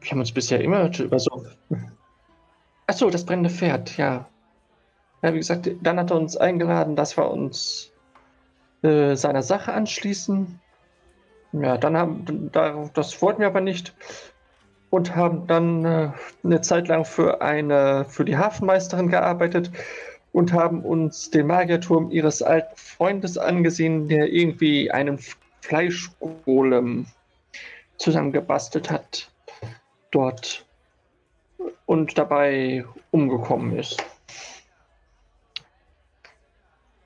Wir haben uns bisher immer über so. Achso, das brennende Pferd, ja. Ja, wie gesagt, dann hat er uns eingeladen, dass wir uns äh, seiner Sache anschließen. Ja, dann haben, da, das wollten wir aber nicht und haben dann äh, eine Zeit lang für eine, für die Hafenmeisterin gearbeitet und haben uns den Magierturm ihres alten Freundes angesehen, der irgendwie einen Fleischgolem zusammengebastelt hat dort und dabei umgekommen ist.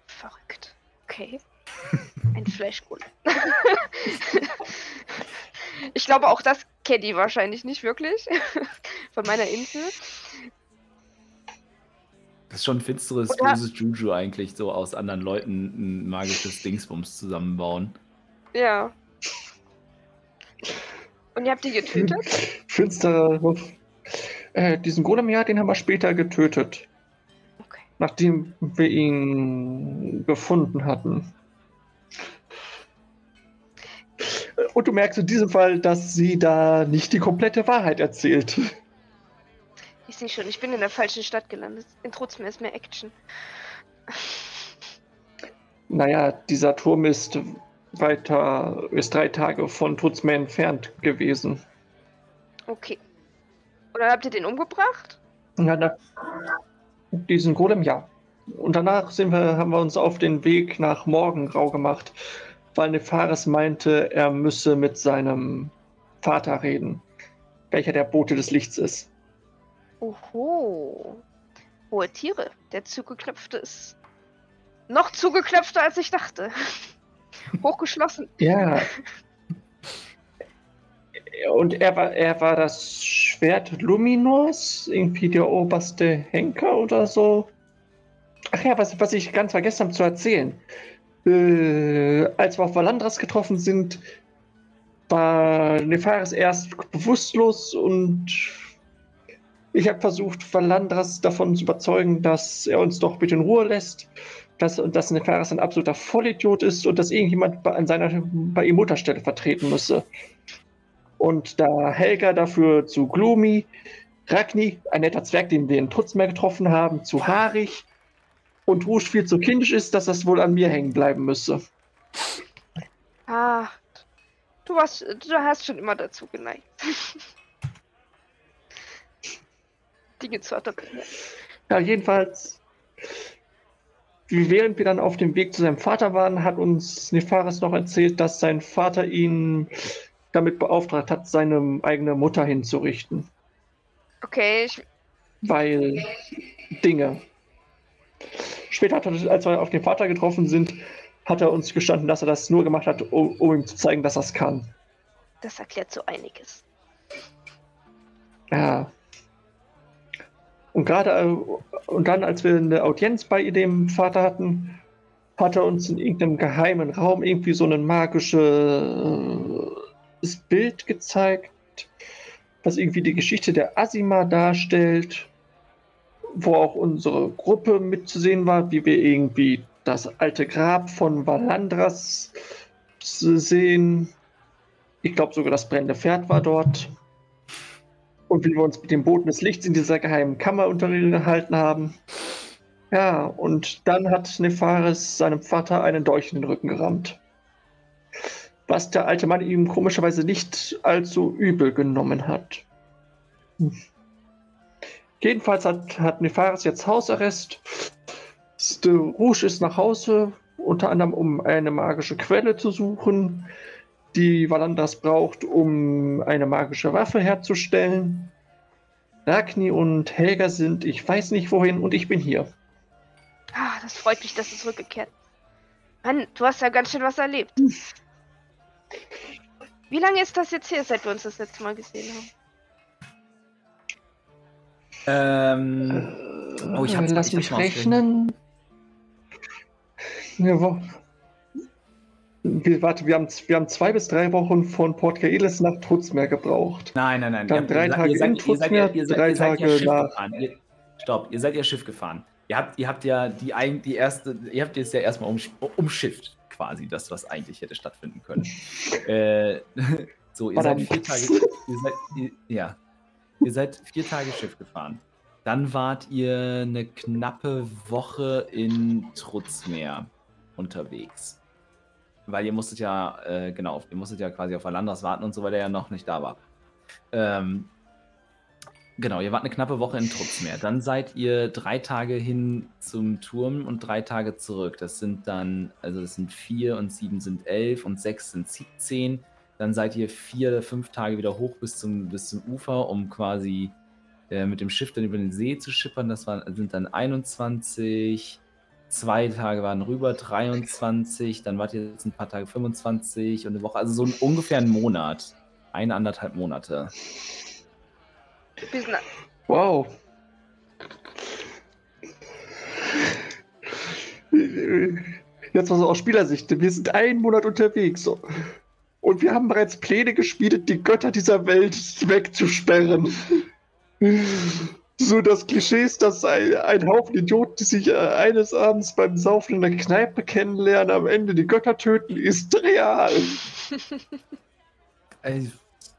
Verrückt. Okay. (laughs) Ein Fleischgolem. (laughs) ich glaube, auch das kennt die wahrscheinlich nicht wirklich. (laughs) Von meiner Insel. Das ist schon ein finsteres, Oder- böses Juju eigentlich, so aus anderen Leuten ein magisches Dingsbums zusammenbauen. Ja. Und ihr habt die getötet? Finsterer Wurf. Äh, diesen Golem, ja, den haben wir später getötet, Okay. nachdem wir ihn gefunden hatten. Und du merkst in diesem Fall, dass sie da nicht die komplette Wahrheit erzählt. Ich sehe schon, ich bin in der falschen Stadt gelandet. In Trutzmeer ist mehr Action. Naja, dieser Turm ist weiter, ist drei Tage von Trutzmeer entfernt gewesen. Okay. Dann habt ihr den umgebracht? Ja, na, diesen Golem, ja. Und danach sind wir, haben wir uns auf den Weg nach Morgengrau gemacht, weil Nefaris meinte, er müsse mit seinem Vater reden, welcher der Bote des Lichts ist. Oho. Hohe Tiere. Der zugeknöpfte ist noch zugeknöpfter, als ich dachte. (laughs) Hochgeschlossen. Ja. Und er war, er war das Schwert Luminous, irgendwie der oberste Henker oder so. Ach ja, was, was ich ganz vergessen habe zu erzählen. Äh, als wir auf Valandras getroffen sind, war Nefaris erst bewusstlos und ich habe versucht, Valandras davon zu überzeugen, dass er uns doch bitte in Ruhe lässt, dass, dass Nefaris ein absoluter Vollidiot ist und dass irgendjemand bei, an seiner, bei ihm Mutterstelle vertreten müsse. Und da Helga dafür zu Gloomy, Ragni, ein netter Zwerg, den wir in Trutzmeer getroffen haben, zu haarig und Rouge viel zu kindisch ist, dass das wohl an mir hängen bleiben müsse. Ah. Du, warst, du hast schon immer dazu geneigt. (laughs) Dinge zu adaptieren. Ja, jedenfalls, während wir dann auf dem Weg zu seinem Vater waren, hat uns Nefaris noch erzählt, dass sein Vater ihn damit beauftragt hat, seine eigene Mutter hinzurichten. Okay, ich, Weil Dinge. Später, hat er, als wir auf den Vater getroffen sind, hat er uns gestanden, dass er das nur gemacht hat, um, um ihm zu zeigen, dass er es kann. das erklärt so einiges. Ja. Und gerade äh, und dann, als wir eine Audienz bei dem Vater hatten, hat er uns in irgendeinem geheimen Raum irgendwie so ein magisches Bild gezeigt, was irgendwie die Geschichte der Asima darstellt, wo auch unsere Gruppe mitzusehen war, wie wir irgendwie das alte Grab von Valandras sehen. Ich glaube sogar das brennende Pferd war dort. Und wie wir uns mit dem Boten des Lichts in dieser geheimen Kammer unterhalten haben. Ja, und dann hat Nefaris seinem Vater einen Dolch in den Rücken gerammt. Was der alte Mann ihm komischerweise nicht allzu übel genommen hat. Hm. Jedenfalls hat, hat Nefaris jetzt Hausarrest. St- Rouge ist nach Hause, unter anderem um eine magische Quelle zu suchen die Valandras braucht, um eine magische Waffe herzustellen. Ragni und Helga sind, ich weiß nicht wohin, und ich bin hier. Ah, das freut mich, dass du zurückgekehrt bist. Mann, du hast ja ganz schön was erlebt. Wie lange ist das jetzt her, seit wir uns das letzte Mal gesehen haben? Ähm, Oh, ich hab's- Lass ich mich rechnen. Eine Woche. Wir, warte, wir haben, wir haben zwei bis drei Wochen von Port Kaelis nach Trutzmeer gebraucht. nein, nein, nein. Dann ihr- drei Tage in seid- drei Tage Schiff nach- gefahren. Ihr, stopp, ihr seid ja Schiff gefahren. Ihr habt, ihr habt ja die, ein- die erste, ihr habt jetzt ja erstmal um, umschifft, quasi, das, was eigentlich hätte stattfinden können. äh, (laughs) so, ihr seid vier Tage, ihr seid, ihr, ja, ihr seid vier Tage Schiff gefahren. Dann wart ihr eine knappe Woche in Trutzmeer unterwegs. Weil ihr musstet ja, äh, genau, ihr musstet ja quasi auf Alandras warten und so, weil er ja noch nicht da war. Ähm, genau, ihr wart eine knappe Woche in Trutzmeer. Dann seid ihr drei Tage hin zum Turm und drei Tage zurück. Das sind dann, also das sind vier und sieben sind elf und sechs sind siebzehn. Dann seid ihr vier oder fünf Tage wieder hoch bis zum, bis zum Ufer, um quasi äh, mit dem Schiff dann über den See zu schippern. Das waren, sind dann 21, zwei Tage waren rüber, 23, dann wart ihr jetzt ein paar Tage 25 und eine Woche, also so ein, ungefähr einen Monat. Eine, anderthalb Monate. Wow. Jetzt mal so aus Spielersicht. Wir sind einen Monat unterwegs. so. Und wir haben bereits Pläne geschmiedet, die Götter dieser Welt wegzusperren. So das Klischee ist, dass ein, ein Haufen Idioten, die sich äh, eines Abends beim Saufen in der Kneipe kennenlernen, am Ende die Götter töten, ist real. Ey,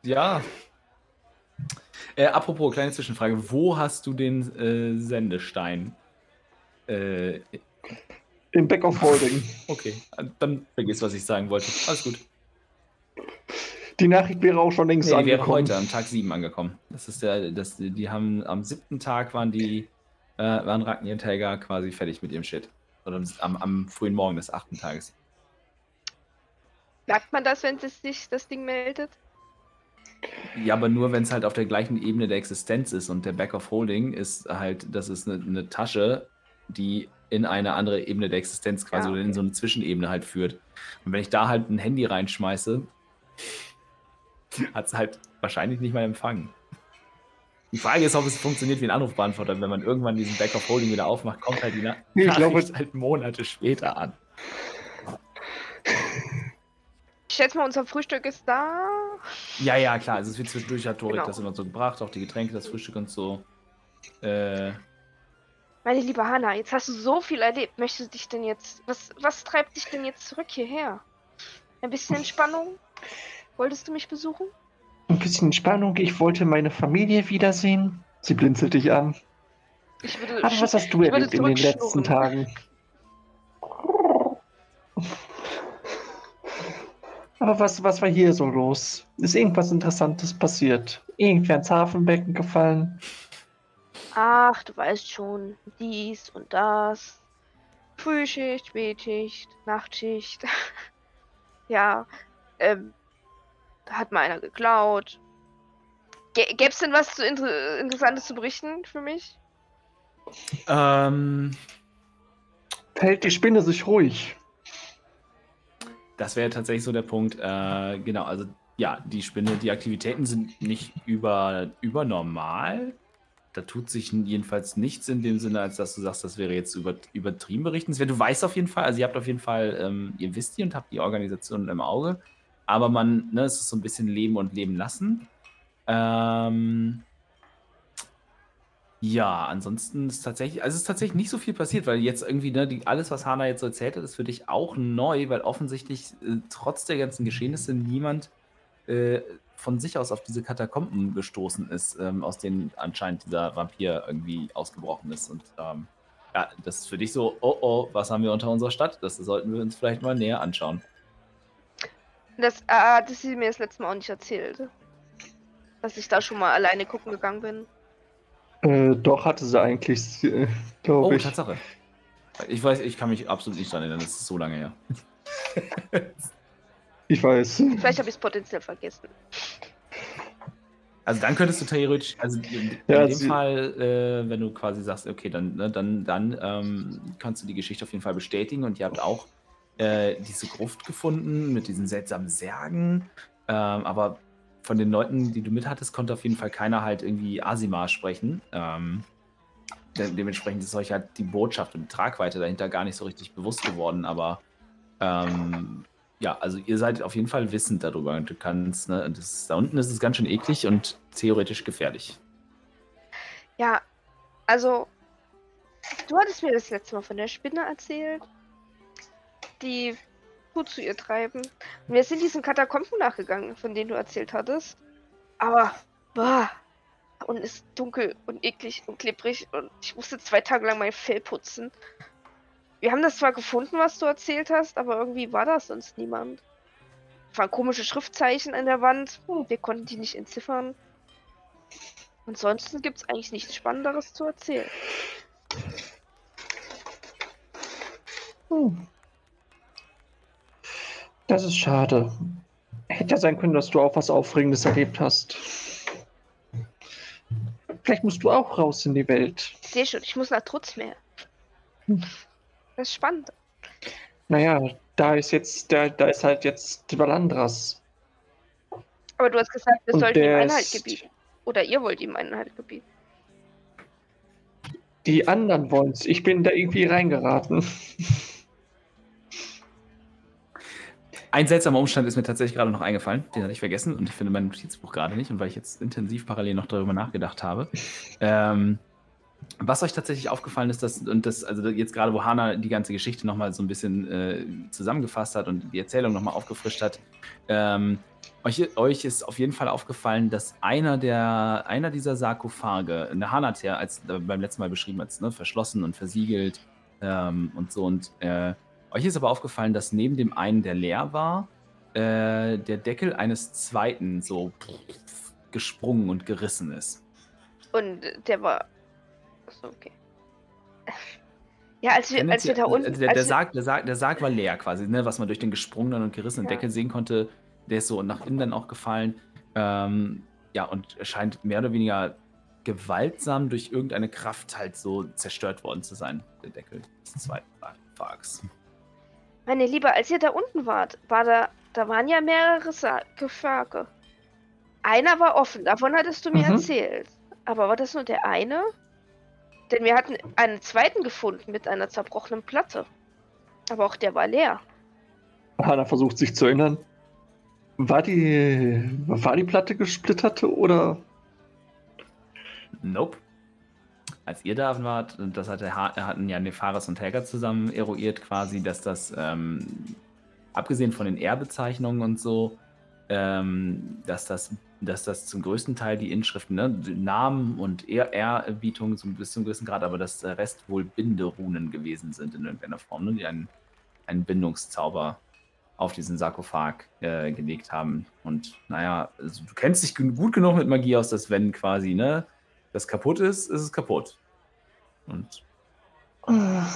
ja. Äh, apropos, kleine Zwischenfrage. Wo hast du den äh, Sendestein? Äh, Im Back of Holding. okay, dann vergiss, was ich sagen wollte. Alles gut. Die Nachricht wäre auch schon längst Nee, die wäre angekommen. heute am Tag 7 angekommen. Das ist der, das, die haben am siebten Tag waren die, äh, waren Ragni und Helga quasi fertig mit ihrem Shit. Oder am, am frühen Morgen des achten Tages. merkt man das, wenn es sich das Ding meldet? Ja, aber nur wenn es halt auf der gleichen Ebene der Existenz ist und der Back of Holding ist halt, das ist eine, eine Tasche, die in eine andere Ebene der Existenz quasi Ja, oder in so eine Zwischenebene halt führt. Und wenn ich da halt ein Handy reinschmeiße, hat es halt wahrscheinlich nicht mal empfangen. Die Frage ist, ob es funktioniert wie ein Anrufbeantworter. Wenn man irgendwann diesen Back of Holding wieder aufmacht, kommt halt die Na ich glaube- Nachricht halt Monate später an. Ich schätze mal, unser Frühstück ist da. Ja, ja, klar. Also es wird zwischendurch hat Torik Genau. das immer so gebracht, auch die Getränke, das Frühstück und so. Äh, Meine liebe Hanna, jetzt hast du so viel erlebt. Möchtest du dich denn jetzt. Was, was treibt dich denn jetzt zurück hierher? Ein bisschen (laughs) Entspannung? Wolltest du mich besuchen? Ein bisschen Spannung. Ich wollte meine Familie wiedersehen. Sie blinzelt dich an. Ich würde. Aber was hast du erlebt in den letzten. Tagen? Aber was, was war hier so los? Ist irgendwas Interessantes passiert? Irgendwer ins Hafenbecken gefallen? Ach, du weißt schon. Dies und das. Frühschicht, Spätschicht, Nachtschicht. (laughs) ja. Ähm. Da hat mal einer geklaut. Gä gäb's denn was zu Inter Interessantes zu berichten für mich? ähm, Hält die Spinne sich ruhig? Das wäre tatsächlich so der Punkt. Äh, genau, also ja, die Spinne, die Aktivitäten sind nicht über, übernormal. Da tut sich jedenfalls nichts in dem Sinne, als dass du sagst, das wäre jetzt über, übertrieben berichtenswert. Du weißt auf jeden Fall, also ihr habt auf jeden Fall, ähm, ihr wisst die und habt die Organisation im Auge. Aber man, ne, es ist so ein bisschen Leben und Leben lassen. Ähm, ja, ansonsten ist tatsächlich, also es ist tatsächlich nicht so viel passiert, weil jetzt irgendwie, ne, die, alles, was Hana jetzt so erzählt hat, ist für dich auch neu, weil offensichtlich äh, trotz der ganzen Geschehnisse niemand äh, von sich aus auf diese Katakomben gestoßen ist, ähm, aus denen anscheinend dieser Vampir irgendwie ausgebrochen ist. Und ähm, ja, das ist für dich so, oh oh, was haben wir unter unserer Stadt? Das sollten wir uns vielleicht mal näher anschauen. Das äh, hatte sie mir das letzte Mal auch nicht erzählt. Dass ich da schon mal alleine gucken gegangen bin. Äh, doch, hatte sie eigentlich, äh, Oh, glaube ich. Tatsache. Ich weiß, ich kann mich absolut nicht dran erinnern, das ist so lange her. (laughs) Ich weiß. Vielleicht habe ich es potenziell vergessen. Also dann könntest du theoretisch, also in, Ja, in dem sie- Fall, äh, wenn du quasi sagst, okay, dann, ne, dann, dann ähm, kannst du die Geschichte auf jeden Fall bestätigen und ihr habt auch äh, diese Gruft gefunden mit diesen seltsamen Särgen, ähm, aber von den Leuten, die du mit hattest, konnte auf jeden Fall keiner halt irgendwie Asimar sprechen. Ähm, de dementsprechend ist euch halt die Botschaft und die Tragweite dahinter gar nicht so richtig bewusst geworden, aber ähm, ja, also ihr seid auf jeden Fall wissend darüber und du kannst, ne, das, da unten ist es ganz schön eklig und theoretisch gefährlich. Ja, also. Du hattest mir das letzte Mal von der Spinne erzählt. Die gut zu ihr treiben. Und wir sind diesen Katakomben nachgegangen, von denen du erzählt hattest. Aber. Bah, und ist dunkel und eklig und klebrig und ich musste zwei Tage lang mein Fell putzen. wir haben das zwar gefunden, was du erzählt hast, aber irgendwie war das sonst niemand. Es waren komische Schriftzeichen an der Wand. Hm, wir konnten die nicht entziffern. Ansonsten gibt es eigentlich nichts Spannenderes zu erzählen. Hm. Das ist schade. Hätte ja sein können, dass du auch was Aufregendes erlebt hast. Vielleicht musst du auch raus in die Welt. Ich sehe schon, ich muss nach Trutzmeer. Hm. Das ist spannend. Naja, da ist jetzt, da, da ist halt jetzt Valandras. Aber du hast gesagt, wir Und sollten ihm Einhalt gebieten. Oder ihr wollt ihm Einhalt gebieten. Die anderen wollen's. Ich bin da irgendwie reingeraten. Ein seltsamer Umstand ist mir tatsächlich gerade noch eingefallen, den hatte ich vergessen. Und ich finde mein Notizbuch gerade nicht. Und weil ich jetzt intensiv parallel noch darüber nachgedacht habe. Ähm, was euch tatsächlich aufgefallen ist, dass, und das, also jetzt gerade, wo Hana die ganze Geschichte nochmal so ein bisschen äh, zusammengefasst hat und die Erzählung nochmal aufgefrischt hat, ähm, euch, euch ist auf jeden Fall aufgefallen, dass einer der, einer dieser Sarkophage, eine Hana hat ja als, äh, beim letzten Mal beschrieben als ne, verschlossen und versiegelt ähm, und so. Und äh, euch ist aber aufgefallen, dass neben dem einen, der leer war, äh, der Deckel eines zweiten so gesprungen und gerissen ist. Und der war. Achso, okay. (laughs) Ja, als wir, als wir da unten. Also der, der, Sarg, der, Sarg, der Sarg war leer quasi, ne, was man durch den gesprungenen und gerissenen Ja. Deckel sehen konnte. Der ist so nach innen dann auch gefallen. Ähm, ja, und er scheint mehr oder weniger gewaltsam durch irgendeine Kraft halt so zerstört worden zu sein, der Deckel des zweiten Sarkophags. Meine Liebe, als ihr da unten wart, war da, da waren ja mehrere Sarkophage. Einer war offen, davon hattest du mir Mhm. erzählt. Aber war das nur der eine? Denn wir hatten einen zweiten gefunden mit einer zerbrochenen Platte. Aber auch der war leer. Hanna versucht sich zu erinnern. War die, war die Platte gesplittert oder? Nope. Als ihr da wart, das hatte, Ha- hatten ja Nefaris und Helga zusammen eruiert, quasi, dass das, ähm, abgesehen von den R-Bezeichnungen und so, ähm, dass, das, dass das zum größten Teil die Inschriften, ne, Namen und R-Erbietungen so bis zum gewissen Grad, aber dass der Rest wohl Binderunen gewesen sind in irgendeiner Form, ne, die einen, einen Bindungszauber auf diesen Sarkophag äh, gelegt haben. Und naja, also, du kennst dich gut genug mit Magie aus, dass wenn quasi, ne, das kaputt ist, ist es kaputt. Und Ah.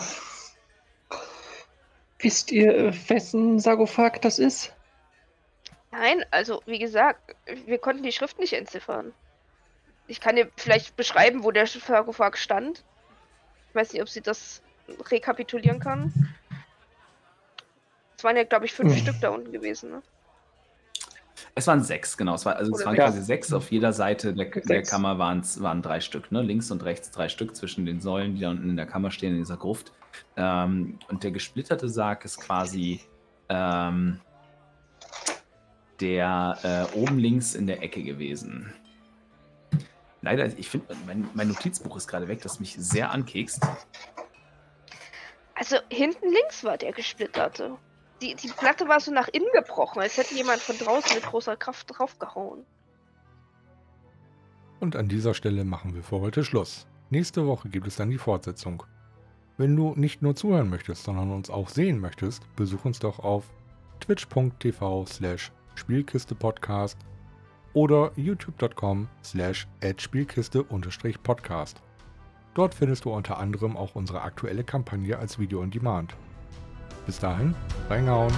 Wisst ihr, wessen Sarkophag das ist? Nein, also wie gesagt, wir konnten die Schrift nicht entziffern. Ich kann dir vielleicht beschreiben, wo der Sarkophag stand. Ich weiß nicht, ob sie das rekapitulieren kann. Es waren ja, glaube ich, fünf Hm. Stück da unten gewesen, ne? Es waren sechs, genau. Es, war, also es waren sechs. quasi sechs. Auf jeder Seite der, der. Kammer waren drei Stück, ne? Links und rechts drei Stück zwischen den Säulen, die da unten in der Kammer stehen, in dieser Gruft. Ähm, und der gesplitterte Sarg ist quasi ähm, der äh, oben links in der Ecke gewesen. Leider, ich finde, mein, mein Notizbuch ist gerade weg, das mich sehr ankekst. Also hinten links war der gesplitterte. Die, die Platte war so nach innen gebrochen, als hätte jemand von draußen mit großer Kraft draufgehauen. Und an dieser Stelle machen wir für heute Schluss. Nächste Woche gibt es dann die Fortsetzung. Wenn du nicht nur zuhören möchtest, sondern uns auch sehen möchtest, besuch uns doch auf twitch.tv slash Spielkiste-Podcast oder youtube.com slash Spielkiste-Podcast. Dort findest du unter anderem auch unsere aktuelle Kampagne als Video on Demand. Bis dahin, reingehauen!